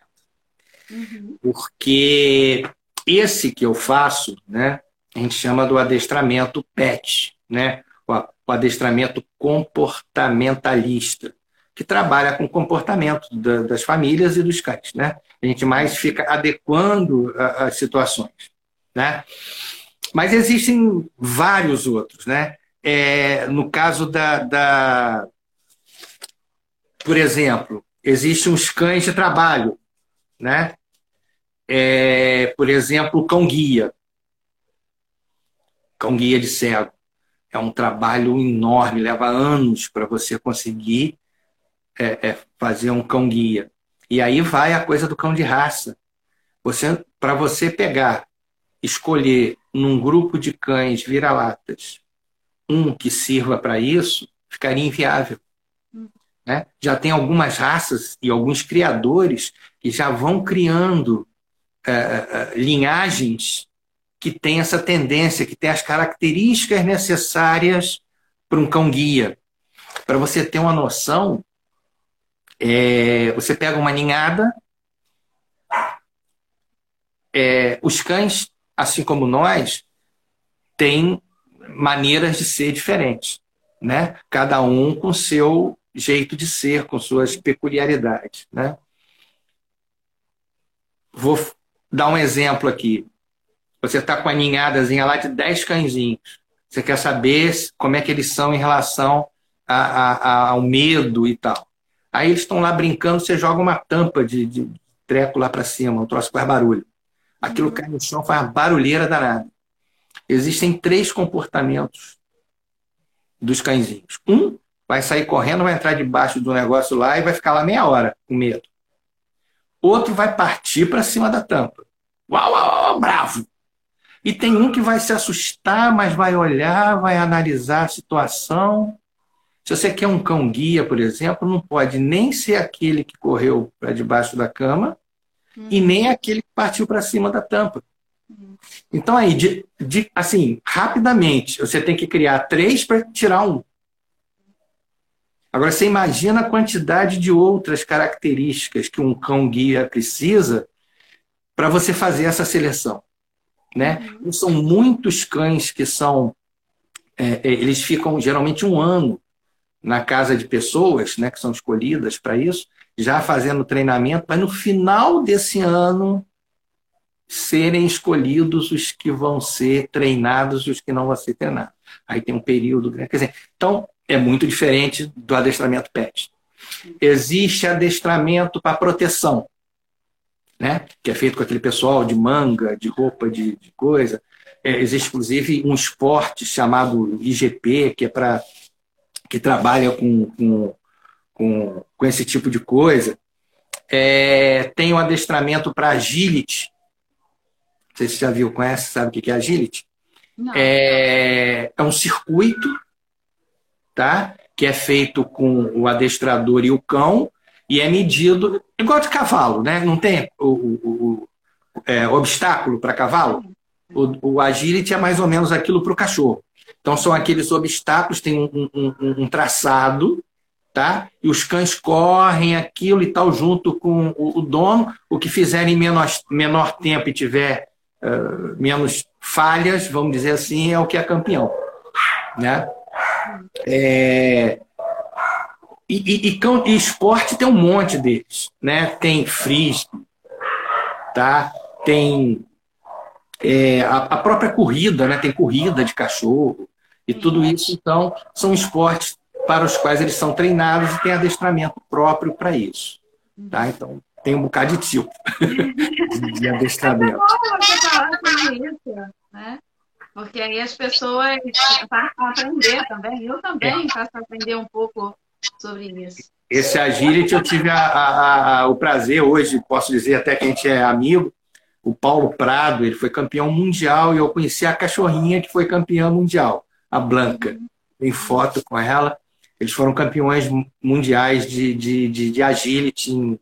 Uhum. Porque esse que eu faço, né, a gente chama do adestramento PET, né, o adestramento comportamentalista, que trabalha com o comportamento das famílias e dos cães. Né? A gente mais fica adequando as situações. Né? Mas existem vários outros. Né? É, no caso da, da. Por exemplo, existem os cães de trabalho. Né? É, por exemplo, o cão-guia. Cão-guia de cego. É um trabalho enorme, leva anos para você conseguir é, é fazer um cão-guia. E aí vai a coisa do cão de raça. Você, para você pegar escolher num grupo de cães vira-latas um que sirva para isso, ficaria inviável. Né? Já tem algumas raças e alguns criadores que já vão criando é, é, é, linhagens que têm essa tendência, que têm as características necessárias para um cão-guia. Para você ter uma noção, é, você pega uma ninhada, é, os cães assim como nós, tem maneiras de ser diferentes, né? Cada um com seu jeito de ser, com suas peculiaridades, né? Vou dar um exemplo aqui. Você está com a ninhadazinha lá de 10 cãezinhos. Você quer saber como é que eles são em relação a, a, a, ao medo e tal. Aí eles estão lá brincando, você joga uma tampa de, de treco lá para cima, um troço faz barulho. Aquilo cai no chão, faz uma barulheira danada. Existem três comportamentos dos cãezinhos. Um vai sair correndo, vai entrar debaixo do negócio lá e vai ficar lá meia hora com medo. Outro vai partir para cima da tampa. Uau, uau, uau, bravo! E tem um que vai se assustar, mas vai olhar, vai analisar a situação. Se você quer um cão guia, por exemplo, não pode nem ser aquele que correu para debaixo da cama uhum. e nem aquele que partiu para cima da tampa. Uhum. Então aí, de, de, assim, rapidamente, você tem que criar três para tirar um. Agora, você imagina a quantidade de outras características que um cão guia precisa para você fazer essa seleção né? Uhum. São muitos cães que são, é, é, eles ficam geralmente um ano na casa de pessoas, né, que são escolhidas para isso, já fazendo treinamento, para no final desse ano serem escolhidos os que vão ser treinados e os que não vão ser treinados. Aí tem um período, quer dizer, então é muito diferente do adestramento PET. Existe adestramento para proteção né? que é feito com aquele pessoal de manga, de roupa, de, de coisa. É, existe, inclusive, um esporte chamado IGP, que é para que trabalha com, com, com, com, esse tipo de coisa. É, tem o um adestramento para agility. Não sei se você já viu, conhece, sabe o que é agility? É, é um circuito tá? que é feito com o adestrador e o cão, e é medido igual de cavalo, né? Não tem o, o, o é, obstáculo para cavalo. O, o agility é mais ou menos aquilo para o cachorro. Então são aqueles obstáculos, tem um, um, um, traçado, tá? E os cães correm aquilo e tal junto com o, o dono. O que fizerem em menor, menor tempo e tiver uh, menos falhas, vamos dizer assim, é o que é campeão, né? É, e, e, e, e, esporte tem um monte deles, né? Tem frisbee, tá? Tem é, a, a, própria corrida, né? Tem corrida de cachorro e tudo isso. Então, são esportes para os quais eles são treinados e tem adestramento próprio para isso, tá? Então, tem um bocado de tipo de adestramento. É né? Porque aí as pessoas passam a aprender também. Eu também é. faço aprender um pouco sobre isso. Esse agility eu tive a, a, a, o prazer hoje, posso dizer até que a gente é amigo, o Paulo Prado, ele foi campeão mundial e eu conheci a cachorrinha que foi campeã mundial, a Blanca. Uhum. Tem foto com ela. Eles foram campeões mundiais de, de, de, de agility em,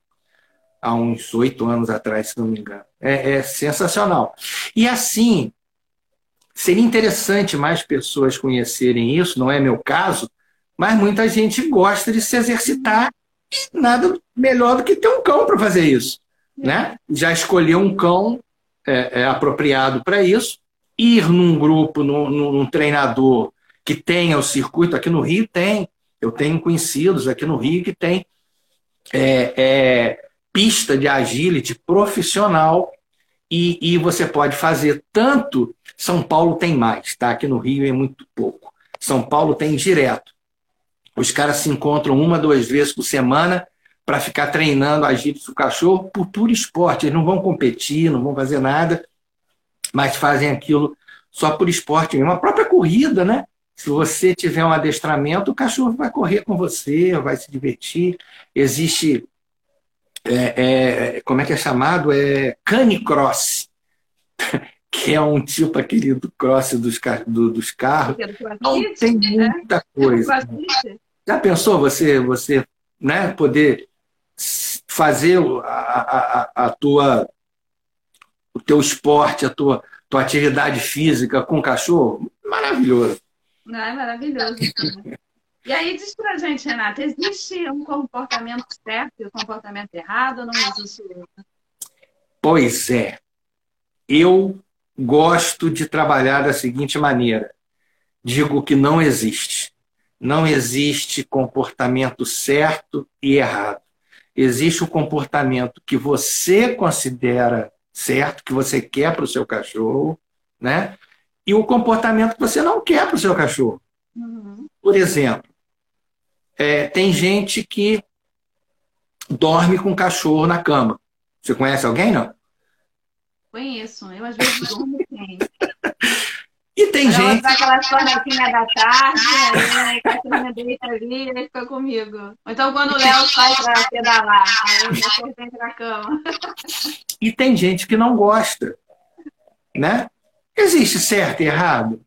há uns oito anos atrás, se não me engano. É, é sensacional. E assim, seria interessante mais pessoas conhecerem isso, não é meu caso, mas muita gente gosta de se exercitar e nada melhor do que ter um cão para fazer isso. Né? Já escolher um cão é, é apropriado para isso, ir num grupo, num, num treinador que tenha o circuito, aqui no Rio tem, eu tenho conhecidos aqui no Rio que tem é, é, pista de agility profissional e, e, você pode fazer tanto. São Paulo tem mais, tá? Aqui no Rio é muito pouco. São Paulo tem direto. Os caras se encontram uma, duas vezes por semana para ficar treinando a jiu do cachorro por puro esporte. Eles não vão competir, não vão fazer nada, mas fazem aquilo só por esporte mesmo. A própria corrida, né? Se você tiver um adestramento, o cachorro vai correr com você, vai se divertir. Existe, é, é, como é que é chamado? É canicross, que é um tipo aquele do cross dos, do, dos carros. Então, tem né? muita coisa. Já pensou você, você né, poder fazer a, a, a tua, o teu esporte, a tua, tua atividade física com cachorro? Maravilhoso. É maravilhoso. E aí diz pra gente, Renata, existe um comportamento certo e um comportamento errado ou não existe isso? Pois é. Eu gosto de trabalhar da seguinte maneira: digo que não existe. Não existe comportamento certo e errado. Existe o comportamento que você considera certo, que você quer para o seu cachorro, né? E o comportamento que você não quer para o seu cachorro. Uhum. Por exemplo, é, tem gente que dorme com o cachorro na cama. Você conhece alguém, não? Conheço. Eu às vezes durmo sem. E tem Ela gente. aquela sonequinha da tarde, aí a cachorrinha deita ali ele fica comigo. Ou então quando o Léo sai pra pedalar, aí eu já dentro da cama. E tem gente que não gosta. Né? Existe certo e errado?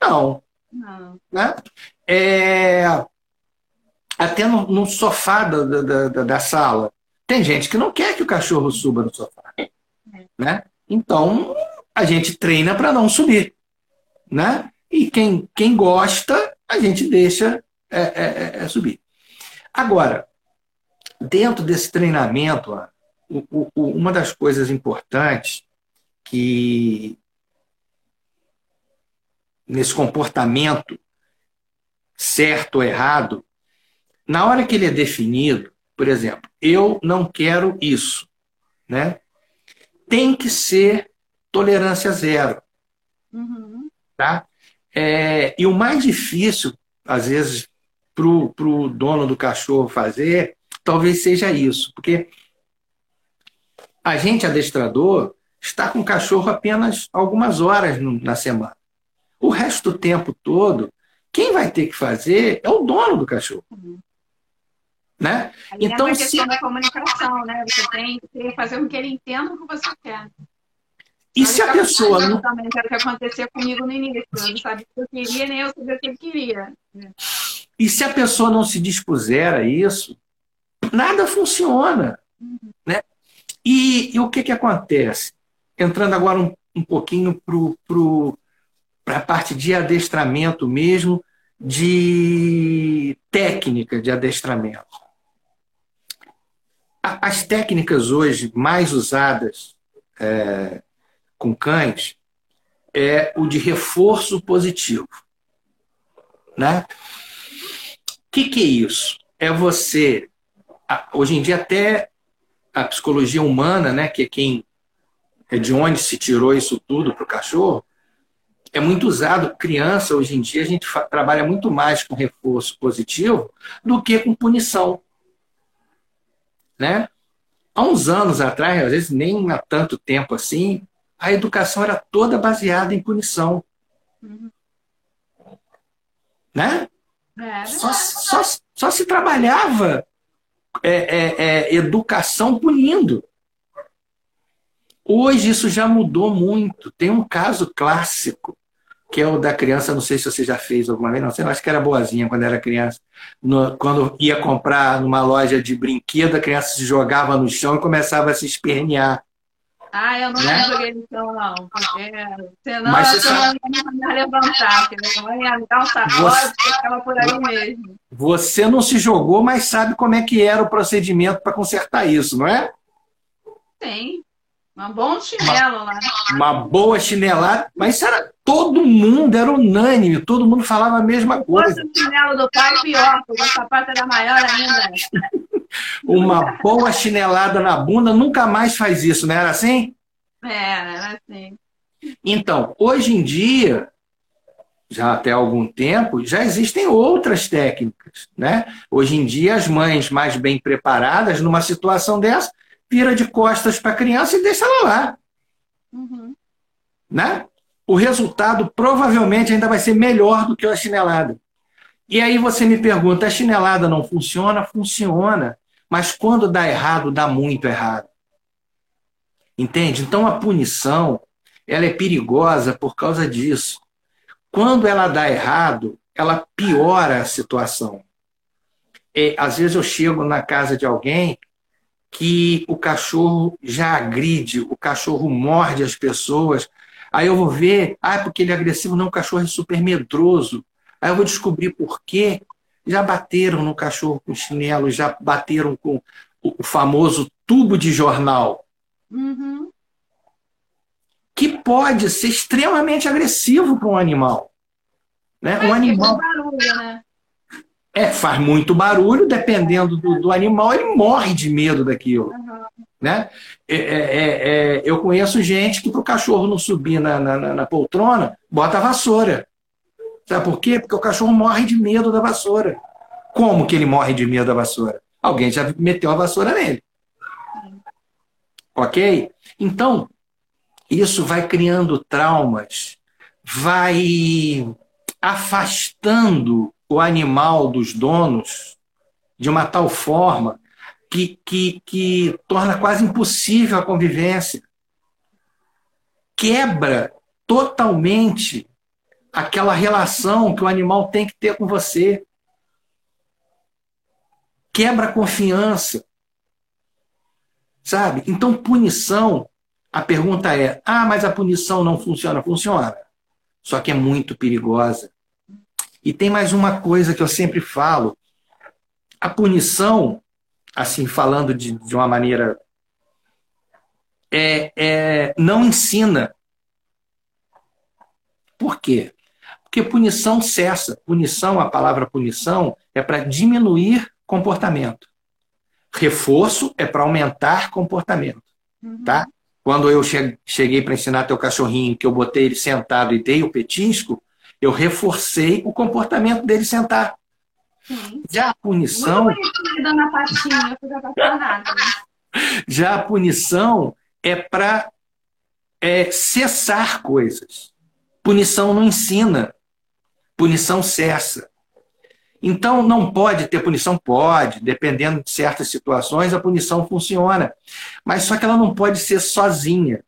Não. Não. Né? É... Até no, no sofá da, da, da, da sala. Tem gente que não quer que o cachorro suba no sofá. Né? Então, a gente treina para não subir. Né? E quem, quem gosta, a gente deixa é, é, é subir. Agora, dentro desse treinamento, uma das coisas importantes que nesse comportamento certo ou errado, na hora que ele é definido, por exemplo, eu não quero isso, né? Tem que ser tolerância zero. Uhum. Tá? É, e o mais difícil, às vezes, para o dono do cachorro fazer, talvez seja isso, porque a gente, adestrador, está com o cachorro apenas algumas horas na semana. O resto do tempo todo, quem vai ter que fazer é o dono do cachorro. Uhum. Né? Aí então, é uma questão se... da comunicação, né? Você tem que fazer com que ele entenda o que você quer. E se a pessoa não. Também era o que acontecia comigo no início. Eu não sabia o que eu queria, nem eu sabia o que ele queria. E se a pessoa não se dispuser a isso, nada funciona. Uhum. Né? E, e, o que, que acontece? Entrando agora um, um pouquinho para a parte de adestramento mesmo, de técnica de adestramento. As técnicas hoje mais usadas é, com cães é o de reforço positivo. Né? O que, que é isso? É você. Hoje em dia, até a psicologia humana, né, que é quem é de onde se tirou isso tudo para o cachorro, é muito usado. Criança, hoje em dia, a gente trabalha muito mais com reforço positivo do que com punição. Né? Há uns anos atrás, às vezes nem há tanto tempo assim, a educação era toda baseada em punição. Uhum. Né? É, só, só, só se trabalhava é, é, é, educação punindo. Hoje isso já mudou muito. Tem um caso clássico, que é o da criança, não sei se você já fez alguma vez, não sei, acho que era boazinha quando era criança. No, quando ia comprar numa loja de brinquedo, a criança se jogava no chão e começava a se espernear. Ah, eu não né? joguei no chão, não. Porque senão Mas você não ia levantar. Não ia me dar um sacode, ficava por aí mesmo. Você não se jogou, mas sabe como é que era o procedimento para consertar isso, não é? Tem. Um bom chinelo lá. Uma boa chinelada. Mas era, todo mundo era unânime, todo mundo falava a mesma coisa. O chinelo do pai, pior, porque o sapato era maior ainda. Uma boa chinelada na bunda nunca mais faz isso, não era assim? Era, era assim. Então, hoje em dia, já até algum tempo, já existem outras técnicas. Né? Hoje em dia, as mães mais bem preparadas, numa situação dessa, vira de costas para a criança e deixa ela lá. Uhum. Né? O resultado provavelmente ainda vai ser melhor do que a chinelada. E aí você me pergunta, a chinelada não funciona? Funciona. Mas quando dá errado, dá muito errado. Entende? Então a punição, ela é perigosa por causa disso. Quando ela dá errado, ela piora a situação. E, às vezes eu chego na casa de alguém que o cachorro já agride, o cachorro morde as pessoas. Aí eu vou ver, ah, porque ele é agressivo, não, o cachorro é super medroso. Aí eu vou descobrir por quê. Já bateram no cachorro com chinelo, já bateram com o famoso tubo de jornal. Uhum. Que pode ser extremamente agressivo para um animal. Né? É, um animal. Barulho, né? É, faz muito barulho, dependendo do, do animal, ele morre de medo daquilo. Né? É, é, é, eu conheço gente que para o cachorro não subir na, na, na, poltrona, bota a vassoura. Sabe por quê? Porque o cachorro morre de medo da vassoura. Como que ele morre de medo da vassoura? alguém já meteu a vassoura nele. Ok? Então, isso vai criando traumas, vai afastando o animal dos donos de uma tal forma que, que, que torna quase impossível a convivência. Quebra totalmente aquela relação que o animal tem que ter com você. Quebra a confiança. Sabe? Então, punição, a pergunta é: ah, mas a punição não funciona? Funciona. Só que é muito perigosa. E tem mais uma coisa que eu sempre falo: a punição, assim, falando de, de uma maneira. É, é, não ensina. Por quê? Porque punição cessa. Punição, a palavra punição, é para diminuir comportamento. Reforço é para aumentar comportamento. Uhum. Tá? Quando eu cheguei para ensinar teu cachorrinho, que eu botei ele sentado e dei o petisco, eu reforcei o comportamento dele sentar. Sim. Já a punição. Muito patinha, Já a punição é para é, cessar coisas. Punição não ensina. Punição cessa. Então, não pode ter punição? Pode, dependendo de certas situações, a punição funciona. Mas só que ela não pode ser sozinha.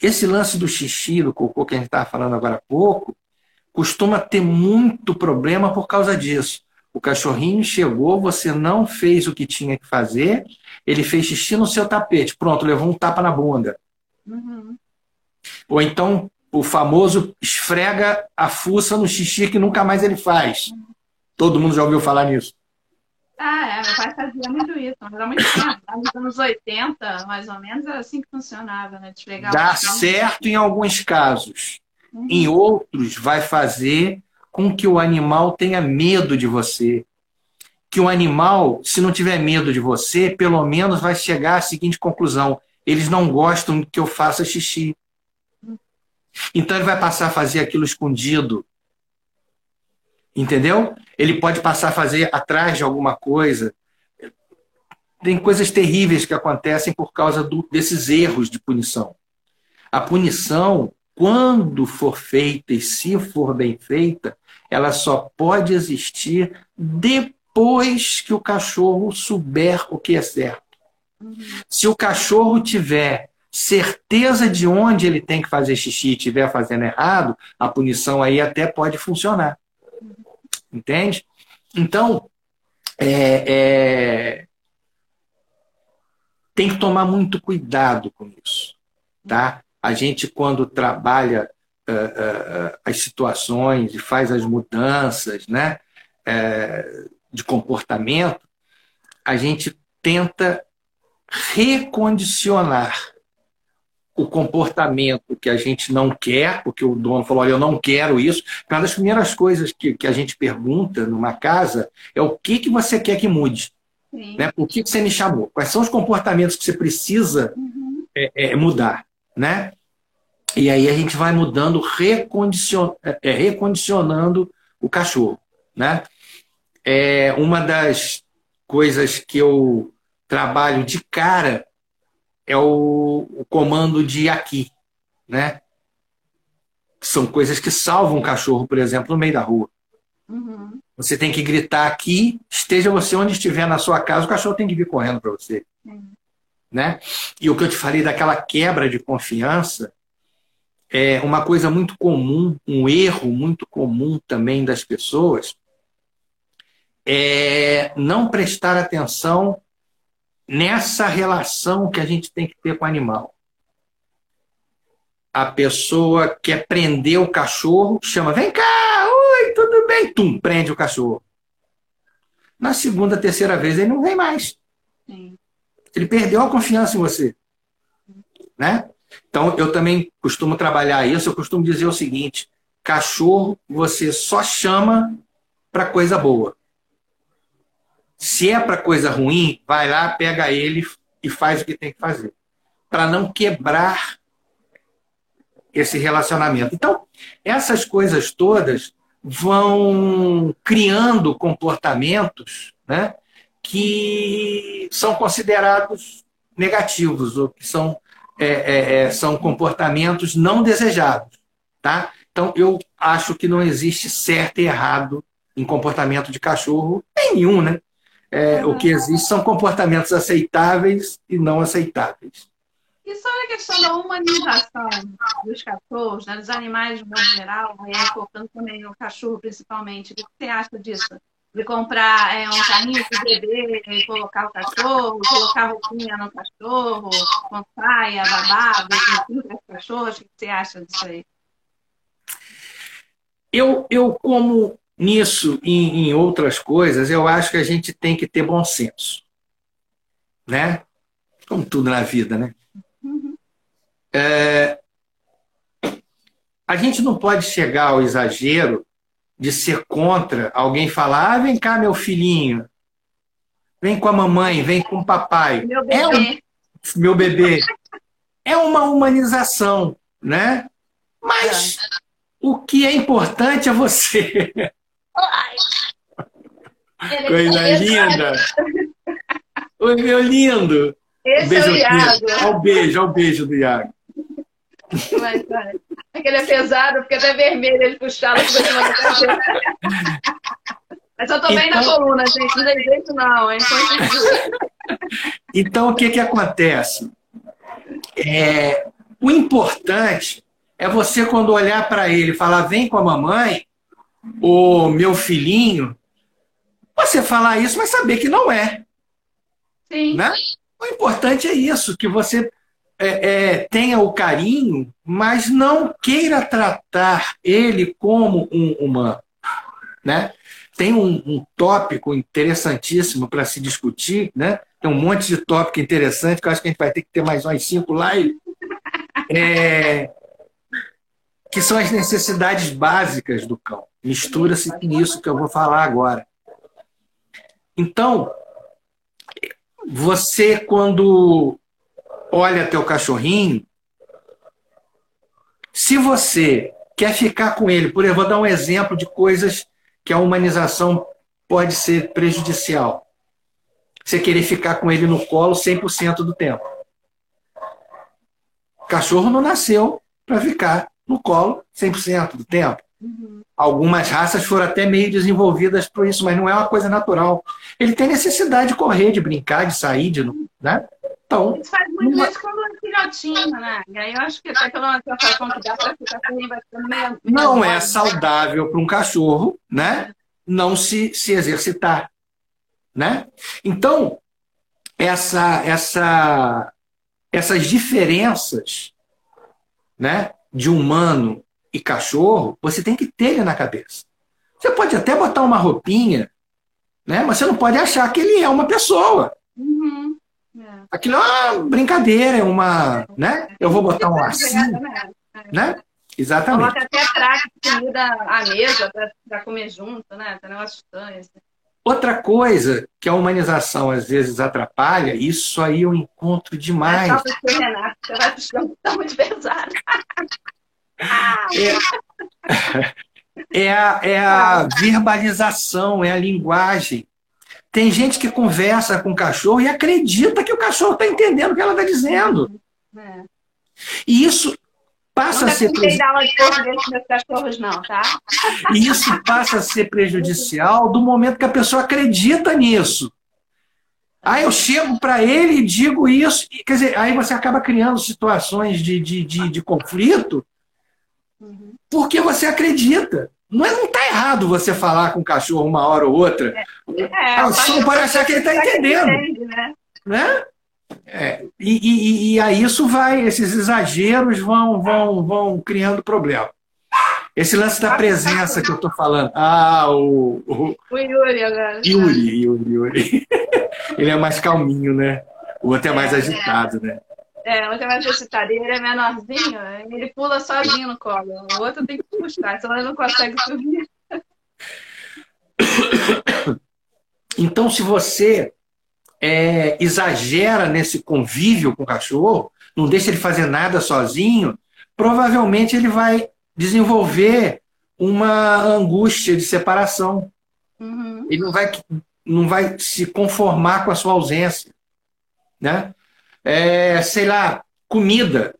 Esse lance do xixi, do cocô que a gente estava falando agora há pouco, costuma ter muito problema por causa disso. O cachorrinho chegou, você não fez o que tinha que fazer, ele fez xixi no seu tapete, pronto, levou um tapa na bunda. Uhum. Ou então o famoso esfrega a fuça no xixi que nunca mais ele faz. Todo mundo já ouviu falar nisso. Ah, é, meu pai fazia muito isso, mas era muito tempo. Nos anos 80, mais ou menos, era assim que funcionava, né? Dá certo em alguns casos. Uhum. Em outros, vai fazer com que o animal tenha medo de você. Que o animal, se não tiver medo de você, pelo menos vai chegar à seguinte conclusão: eles não gostam que eu faça xixi. Então ele vai passar a fazer aquilo escondido. Entendeu? Ele pode passar a fazer atrás de alguma coisa. Tem coisas terríveis que acontecem por causa do, desses erros de punição. A punição, quando for feita e se for bem feita, ela só pode existir depois que o cachorro souber o que é certo. Se o cachorro tiver certeza de onde ele tem que fazer xixi e estiver fazendo errado, a punição aí até pode funcionar. Entende? Então, é, é... tem que tomar muito cuidado com isso. Tá? A gente, quando trabalha uh, uh, as situações e faz as mudanças né, uh, de comportamento, a gente tenta recondicionar o comportamento que a gente não quer, porque o dono falou, olha, eu não quero isso. Uma das primeiras coisas que, que a gente pergunta numa casa é o que, que você quer que mude. Né? Por que, que você me chamou? Quais são os comportamentos que você precisa uhum. é, é, mudar? Né? E aí a gente vai mudando, recondicion... é, recondicionando o cachorro. Né? É uma das coisas que eu trabalho de cara é o, o comando de aqui, né? São coisas que salvam o cachorro, por exemplo, no meio da rua. Uhum. Você tem que gritar aqui, esteja você onde estiver na sua casa, o cachorro tem que vir correndo para você. Uhum. Né? E o que eu te falei daquela quebra de confiança, é uma coisa muito comum, um erro muito comum também das pessoas, é não prestar atenção nessa relação que a gente tem que ter com o animal. A pessoa quer prender o cachorro, chama, vem cá, oi, tudo bem? Tum, prende o cachorro. Na segunda, terceira vez, ele não vem mais. Sim. Ele perdeu a confiança em você. Né? Então, eu também costumo trabalhar isso, eu costumo dizer o seguinte: cachorro você só chama para coisa boa. Se é para coisa ruim, vai lá, pega ele e faz o que tem que fazer. Para não quebrar esse relacionamento. Então, essas coisas todas vão criando comportamentos né, que são considerados negativos ou que são, é, é, é, são comportamentos não desejados. Tá? Então, eu acho que não existe certo e errado em comportamento de cachorro, nenhum, né? É. O que existe são comportamentos aceitáveis e não aceitáveis. E sobre a questão da humanização dos cachorros, né, dos animais de modo geral, e aí também o cachorro principalmente, o que você acha disso? De comprar é, um carrinho de bebê colocar o cachorro, colocar roupinha no cachorro, com saia, babado, enfim, para os cachorros, o que você acha disso aí? Eu, eu como nisso e em outras coisas, eu acho que a gente tem que ter bom senso. Né? Como tudo na vida, né? É, a gente não pode chegar ao exagero de ser contra alguém falar: ah, vem cá, meu filhinho, vem com a mamãe, vem com o papai. Meu bebê. É um, meu bebê. É uma humanização, né? Mas é. o que é importante é você. Coisa linda. Oi, meu lindo. Esse beijo é o Iago. Olha o beijo, olha o beijo do Iago. Vai, vai. Aquele é pesado, porque até vermelho ele puxava por cima do Mas eu tô então... bem na então- coluna, gente. Não tem jeito não, hein? Então, o que que acontece? É, o importante é você, quando olhar para ele falar, vem com a mamãe, o meu filhinho, você falar isso, mas saber que não é. Sim. Né? O importante é isso, que você é, é, tenha o carinho, mas não queira tratar ele como um humano. Né? Tem um, um tópico interessantíssimo para se discutir, né? tem um monte de tópico interessante, que eu acho que a gente vai ter que ter mais uns cinco lives, é, que são as necessidades básicas do cão. Mistura-se com isso que eu vou falar agora. Então, você, quando olha teu cachorrinho, se você quer ficar com ele, por exemplo, vou dar um exemplo de coisas que a humanização pode ser prejudicial. Você querer ficar com ele no colo 100% do tempo. O cachorro não nasceu para ficar no colo 100% do tempo. Uhum. Algumas raças foram até meio desenvolvidas por isso, mas não é uma coisa natural. Ele tem necessidade de correr, de brincar, de sair, de, né? Então, muito isso quando é filhotinho, né? E aí eu acho que até pela sensação que dá para ficar vai ficando meio. Não é saudável para um cachorro, né? Não se, se exercitar, né? Então, essa, essa, essas diferenças, né? De humano e cachorro, você tem que ter ele na cabeça. Você pode até botar uma roupinha, né? Mas você não pode achar que ele é uma pessoa. Uhum. Aquilo é uma brincadeira, é uma. Né? Eu vou botar um lacinho. Né? Exatamente. Coloca até prato de comida à mesa para comer junto, né? Tá negócio estranho. Assim. Outra coisa que a humanização às vezes atrapalha, isso aí eu encontro demais. É Renato, você vai tá muito pesado. É, é, a, é a verbalização, é a linguagem. Tem gente que conversa com o cachorro e acredita que o cachorro está entendendo o que ela está dizendo. É. E isso passa não a ser. cachorros, não, tá? E isso passa a ser prejudicial do momento que a pessoa acredita nisso. Aí eu chego para ele e digo isso, quer dizer, aí você acaba criando situações de, de, de, de conflito uhum. porque você acredita. Não é, não tá errado você falar com o cachorro uma hora ou outra. É, é, ah, só parece que ele está entendendo. Entende, né? né? É, e, e, e aí isso vai, esses exageros vão, vão, vão criando problema. Esse lance da presença que eu estou falando. Ah, o, o, o Yuri agora. Yuri, Yuri, Yuri. Ele é mais calminho, né? O outro é mais é, agitado, né? É, outro é mais. Ele é menorzinho, ele pula sozinho no colo. O outro tem que puxar, senão ele não consegue subir. Então, se você é, exagera nesse convívio com o cachorro, não deixa ele fazer nada sozinho, provavelmente ele vai desenvolver uma angústia de separação. Uhum. Ele não vai não vai se conformar com a sua ausência. Né? É, sei lá, comida.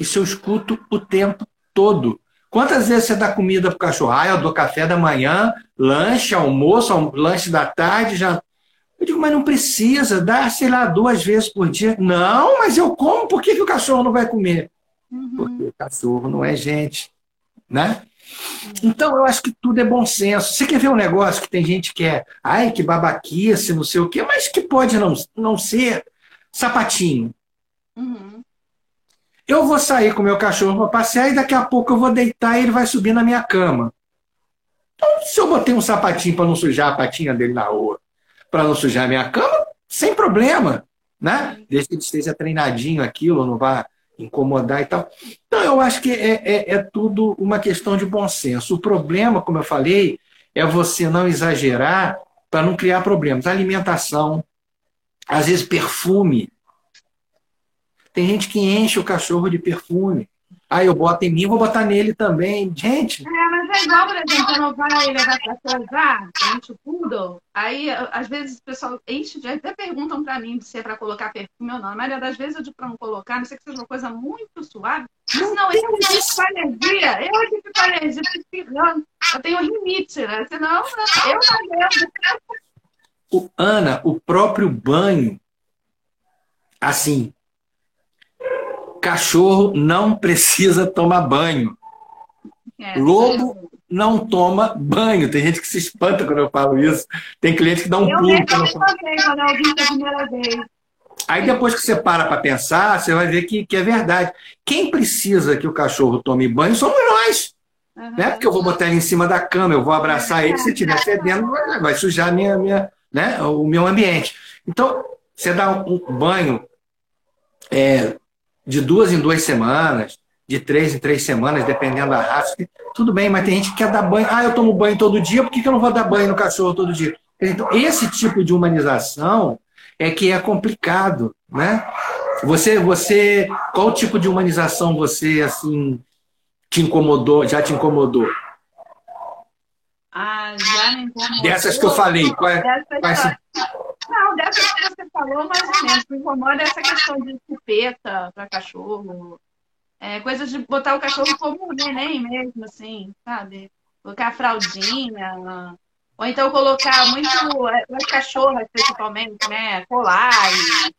Isso eu escuto o tempo todo. Quantas vezes você dá comida para o cachorro? Ah, eu dou café da manhã, lanche, almoço, lanche da tarde, já. Eu digo, mas não precisa, dá, sei lá, duas vezes por dia. Não, mas eu como, por que, que o cachorro não vai comer? Uhum. Porque o cachorro não é gente, né? Então, eu acho que tudo é bom senso. Você quer ver um negócio que tem gente que é, ai, que babaquice, não sei o quê, mas que pode não, não ser sapatinho. Uhum. Eu vou sair com o meu cachorro para passear e daqui a pouco eu vou deitar e ele vai subir na minha cama. Então, se eu botei um sapatinho para não sujar a patinha dele na rua, para não sujar a minha cama, sem problema, né? Desde que ele esteja treinadinho aquilo, não vá incomodar e tal. Então, eu acho que é, é, é tudo uma questão de bom senso. O problema, como eu falei, é você não exagerar para não criar problemas. Alimentação, às vezes perfume. Tem gente que enche o cachorro de perfume. Aí eu boto em mim, vou botar nele também. Gente. É, mas é igual, por exemplo, quando vai levar pra usar, enche o poodle. Aí, às vezes, o pessoal enche, até perguntam pra mim se é pra colocar perfume ou não. A maioria das vezes eu digo pra não colocar, não sei que seja uma coisa muito suave. Mas não, eu fico com alergia. Eu fico alergia, fico espirrando. Eu tenho rinite, né? Senão, eu não lembro. O, Ana, o próprio banho, assim, cachorro não precisa tomar banho. É, Lobo não toma banho. Tem gente que se espanta quando eu falo isso. Tem cliente que dá um eu pulo. Eu quando eu a primeira vez. Aí depois que você para para pensar, você vai ver que, que é verdade. Quem precisa que o cachorro tome banho somos nós. Uhum. Né? Porque eu vou botar ele em cima da cama, eu vou abraçar ele, se estiver fedendo, vai, vai sujar minha, minha, né, o meu ambiente. Então, você dá um banho é, de duas em duas semanas, de três em três semanas, dependendo da raça. Tudo bem, mas tem gente que quer dar banho. Ah, eu tomo banho todo dia, por que, que eu não vou dar banho no cachorro todo dia? Então, esse tipo de humanização é que é complicado, né? Você, você, qual tipo de humanização você assim te incomodou, já te incomodou? Ah, já incomodou. Dessas que eu falei, qual é, Dessas, não, dessas que você falou, mais ou menos. Me incomoda essa questão de chupeta para cachorro. É, coisas de botar o cachorro como um neném mesmo, assim, sabe? Colocar a fraldinha. Ou então colocar muito. É, as cachorras, principalmente, né? Colares.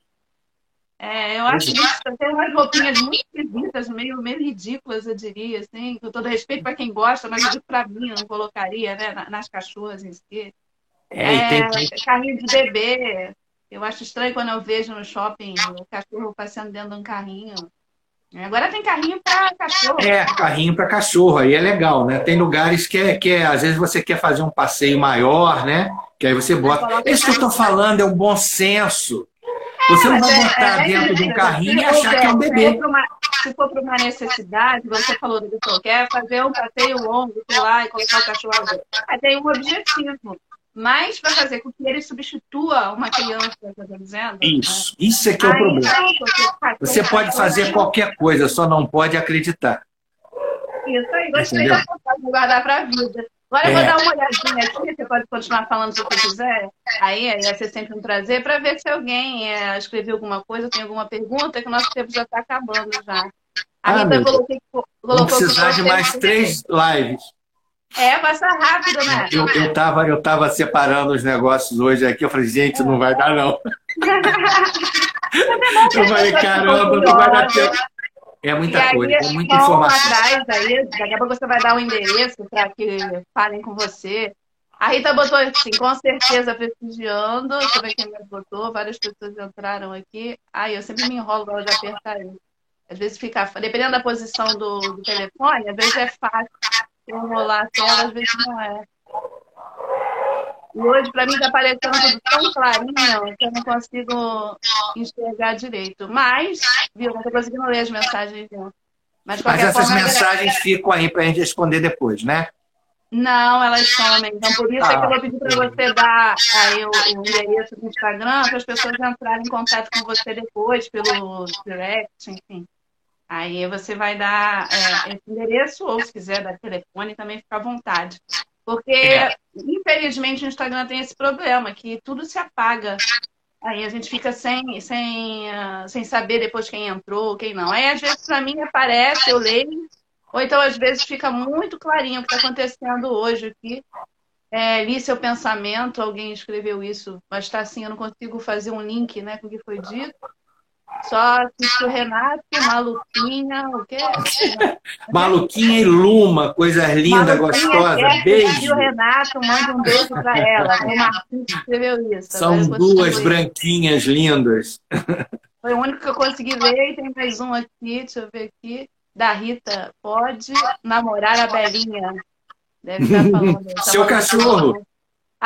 É, eu acho que tem umas roupinhas muito esquisitas, meio, meio ridículas, eu diria, assim, com todo respeito para quem gosta, mas para mim eu não colocaria, né, nas cachorras em si. É, é tem... carrinho de bebê. Eu acho estranho quando eu vejo no shopping o cachorro passeando dentro de um carrinho. Agora tem carrinho para cachorro. É, carrinho para cachorro, aí é legal, né? Tem lugares que, é, que é, às vezes você quer fazer um passeio maior, né? Que aí você bota. Isso que eu estou falando é um bom senso. Você não vai é, botar é, dentro é, de um carrinho e achar que é um bebê. Se for para uma necessidade, você falou do que quer fazer um passeio longo, sei lá, e colocar o cachorro. Aí tem um objetivo mas para fazer com que ele substitua uma criança, tá dizendo? Isso, né? isso é que é o problema. Então, você pode fazer qualquer coisa, só não pode acreditar. Isso aí, gostei da pode guardar para a vida. Agora eu vou é. dar uma olhadinha aqui, você pode continuar falando o que quiser. Aí, aí vai ser sempre um prazer para ver se alguém é, escreveu alguma coisa, tem alguma pergunta, que o nosso tempo já está acabando já. A ah, Rita colocou, colocou precisar de mais três lives. É, passa rápido, né? Eu, eu, tava, eu tava separando os negócios hoje aqui, eu falei, gente, não vai dar, não. eu falei, caramba, não vai dar tempo. É muita aí, coisa, é muita informação. Atrás, aí, daqui a pouco você vai dar o um endereço para que falem com você. A Rita botou assim, com certeza prestigiando. Deixa eu ver quem me botou. Várias pessoas entraram aqui. Aí eu sempre me enrolo na hora de apertar isso. Às vezes fica, dependendo da posição do, do telefone, às vezes é fácil enrolar a tela, às vezes não é. E hoje, para mim, está parecendo tudo tão clarinho que eu não consigo enxergar direito. Mas, viu, não estou conseguindo ler as mensagens. Viu? Mas, Mas essas forma, mensagens ficam aí para a gente responder depois, né? Não, elas somem. Então, por isso ah. é que eu vou pedir para você dar aí o, o endereço do Instagram para as pessoas entrarem em contato com você depois, pelo direct, enfim. Aí você vai dar é, esse endereço, ou se quiser dar telefone, também fica à vontade. Porque, é. infelizmente, o Instagram tem esse problema, que tudo se apaga. Aí a gente fica sem, sem, uh, sem saber depois quem entrou, quem não. Aí, às vezes, para mim, aparece, eu leio, ou então, às vezes, fica muito clarinho o que está acontecendo hoje aqui. É, li seu pensamento, alguém escreveu isso, mas está assim, eu não consigo fazer um link né, com o que foi dito. Só assistiu Renato, Maluquinha, o quê? Maluquinha e Luma, coisa linda, gostosa. beijo. o Renato, manda um beijo para ela. O Marquinhos escreveu isso. São duas branquinhas lindas. Foi o único que eu consegui ler e tem mais um aqui, deixa eu ver aqui. Da Rita, pode namorar a Belinha. Deve estar falando. Seu cachorro.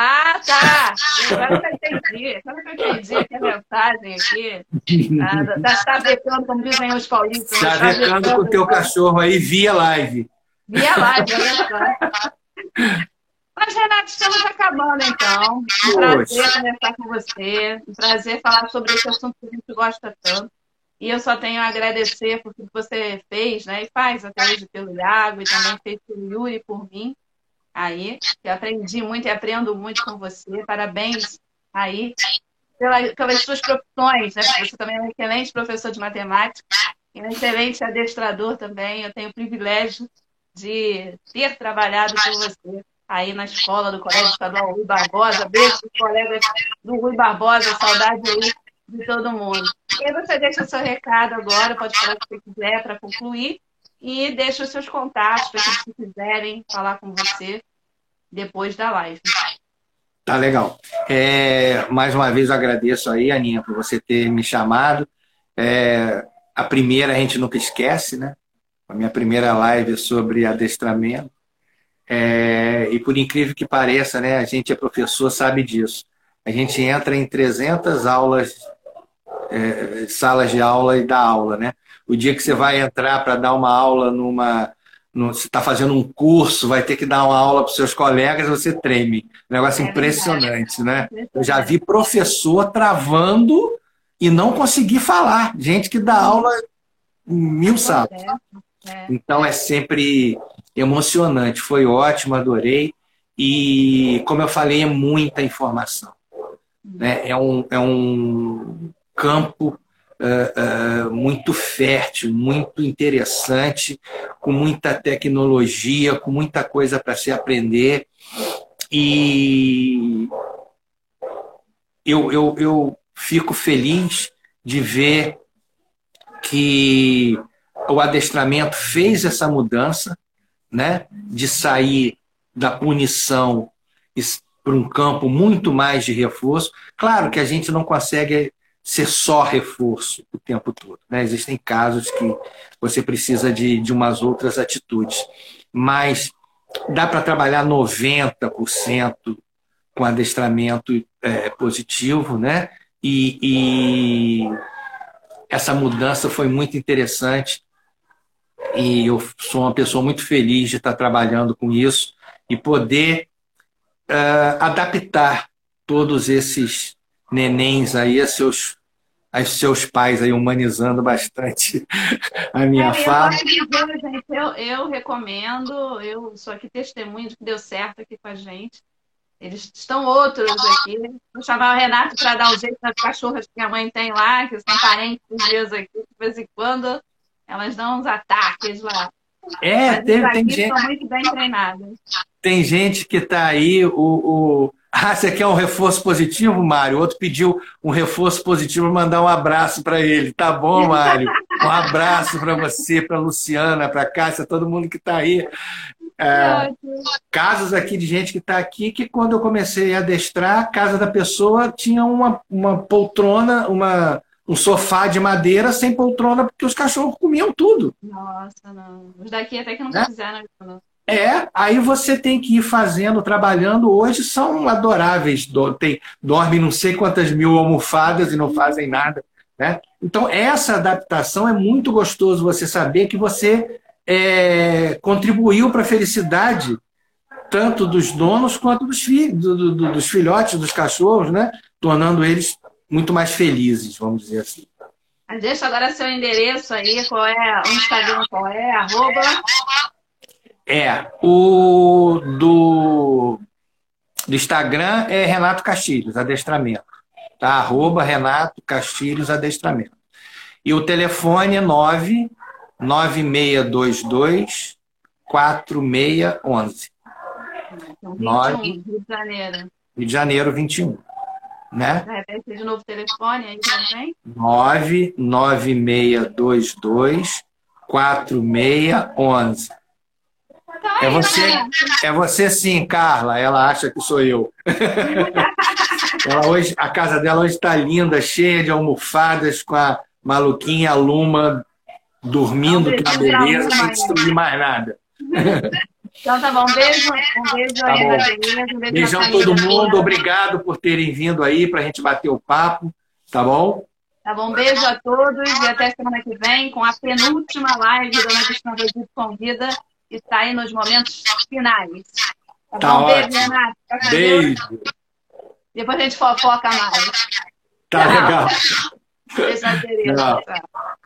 Ah, tá! Agora que eu entendi. Agora que eu entendi aqui a mensagem aqui. Ah, tá chavecando, como dizem os paulistas. Chavecando com o teu cachorro aí via live. Via live, olha só. Mas, Renato, estamos acabando, então. Um prazer conversar com você. Um prazer falar sobre esse assunto que a gente gosta tanto. E eu só tenho a agradecer por tudo que você fez, né? E faz até hoje pelo Iago e também fez pelo Yuri por mim aí. Eu aprendi muito e aprendo muito com você. Parabéns aí pela, pelas suas profissões, né? Você também é um excelente professor de matemática e um excelente adestrador também. Eu tenho o privilégio de ter trabalhado com você aí na escola do Colégio Estadual Rui Barbosa. Beijo dos colegas do Rui Barbosa, saudade aí de todo mundo. E você deixa o seu recado agora, pode falar o que você quiser para concluir e deixa os seus contatos para que quiserem falar com você depois da live. Tá legal. É, mais uma vez eu agradeço aí, Aninha, por você ter me chamado. É, a primeira a gente nunca esquece, né? A minha primeira live é sobre adestramento. É, e por incrível que pareça, né, a gente é professor, sabe disso. A gente entra em 300 aulas, é, salas de aula e dá aula, né? O dia que você vai entrar para dar uma aula numa você está fazendo um curso, vai ter que dar uma aula para os seus colegas, você treme. Um negócio é impressionante, né? Eu já vi professor travando e não conseguir falar. Gente que dá aula mil salas. É. Então é sempre emocionante. Foi ótimo, adorei. E, como eu falei, é muita informação. Né? É, um, é um campo uh, uh, muito fértil, muito interessante, com muita tecnologia, com muita coisa para se aprender. E eu, eu, eu fico feliz de ver que o adestramento fez essa mudança, né, de sair da punição para um campo muito mais de reforço. Claro que a gente não consegue ser só reforço o tempo todo. Né? Existem casos que você precisa de, de umas outras atitudes. Mas dá para trabalhar 90% com adestramento é, positivo, né? E, e, essa mudança foi muito interessante e eu sou uma pessoa muito feliz de estar trabalhando com isso e poder uh, adaptar todos esses nenéns aí a seus aos seus pais aí humanizando bastante a minha é, fala. Eu, eu, eu recomendo, eu sou aqui testemunho de que deu certo aqui com a gente. Eles estão outros aqui. Vou chamar o Renato para dar o jeito das cachorras que a mãe tem lá, que são parentes meus aqui. De vez em quando elas dão uns ataques lá. É, tem, tem gente. muito bem treinadas. Tem gente que está aí, o, o ah, você quer um reforço positivo, Mário? Outro pediu um reforço positivo, mandar um abraço para ele. Tá bom, Mário? Um abraço para você, para Luciana, para Cássia, todo mundo que está aí. É, casos aqui de gente que está aqui que quando eu comecei a adestrar, a casa da pessoa tinha uma, uma poltrona, uma, um sofá de madeira sem poltrona, porque os cachorros comiam tudo. Nossa, não. Os daqui até que não é? fizeram isso. É, aí você tem que ir fazendo, trabalhando. Hoje são adoráveis, do, tem, dormem não sei quantas mil almofadas e não fazem nada. Né? Então, essa adaptação é muito gostoso você saber que você é, contribuiu para a felicidade tanto dos donos quanto dos, fi, do, do, dos filhotes dos cachorros, né? tornando eles muito mais felizes, vamos dizer assim. Deixa agora seu endereço aí, qual é o Instagram, qual é, arroba é, o do Do Instagram é Renato Castilhos, adestramento. Tá? Arroba Renato Castilhos, adestramento. E o telefone é 99622 4611. Então, 9, Rio de Janeiro. Rio de Janeiro, 21. Né? Repete de novo o telefone aí também. 99622 4611. Tá é você, é você sim, Carla. Ela acha que sou eu. Ela hoje, a casa dela hoje está linda, cheia de almofadas, com a maluquinha a Luma dormindo, que é beleza, sem destruir mais nada. Então tá bom, um beijo, um beijo tá aí beleza, um beijo Beijão todo mundo, obrigado por terem vindo aí para a gente bater o papo, tá bom? Tá bom, beijo a todos e até semana que vem com a penúltima live da Dona Cristina Rodrigues Convida, está aí nos momentos finais. Tá, tá bom? Ótimo. Beijo, Renato. Beijo. Depois a gente fofoca mais. Tá Tchau. legal. Beijo, Tereza. Tchau.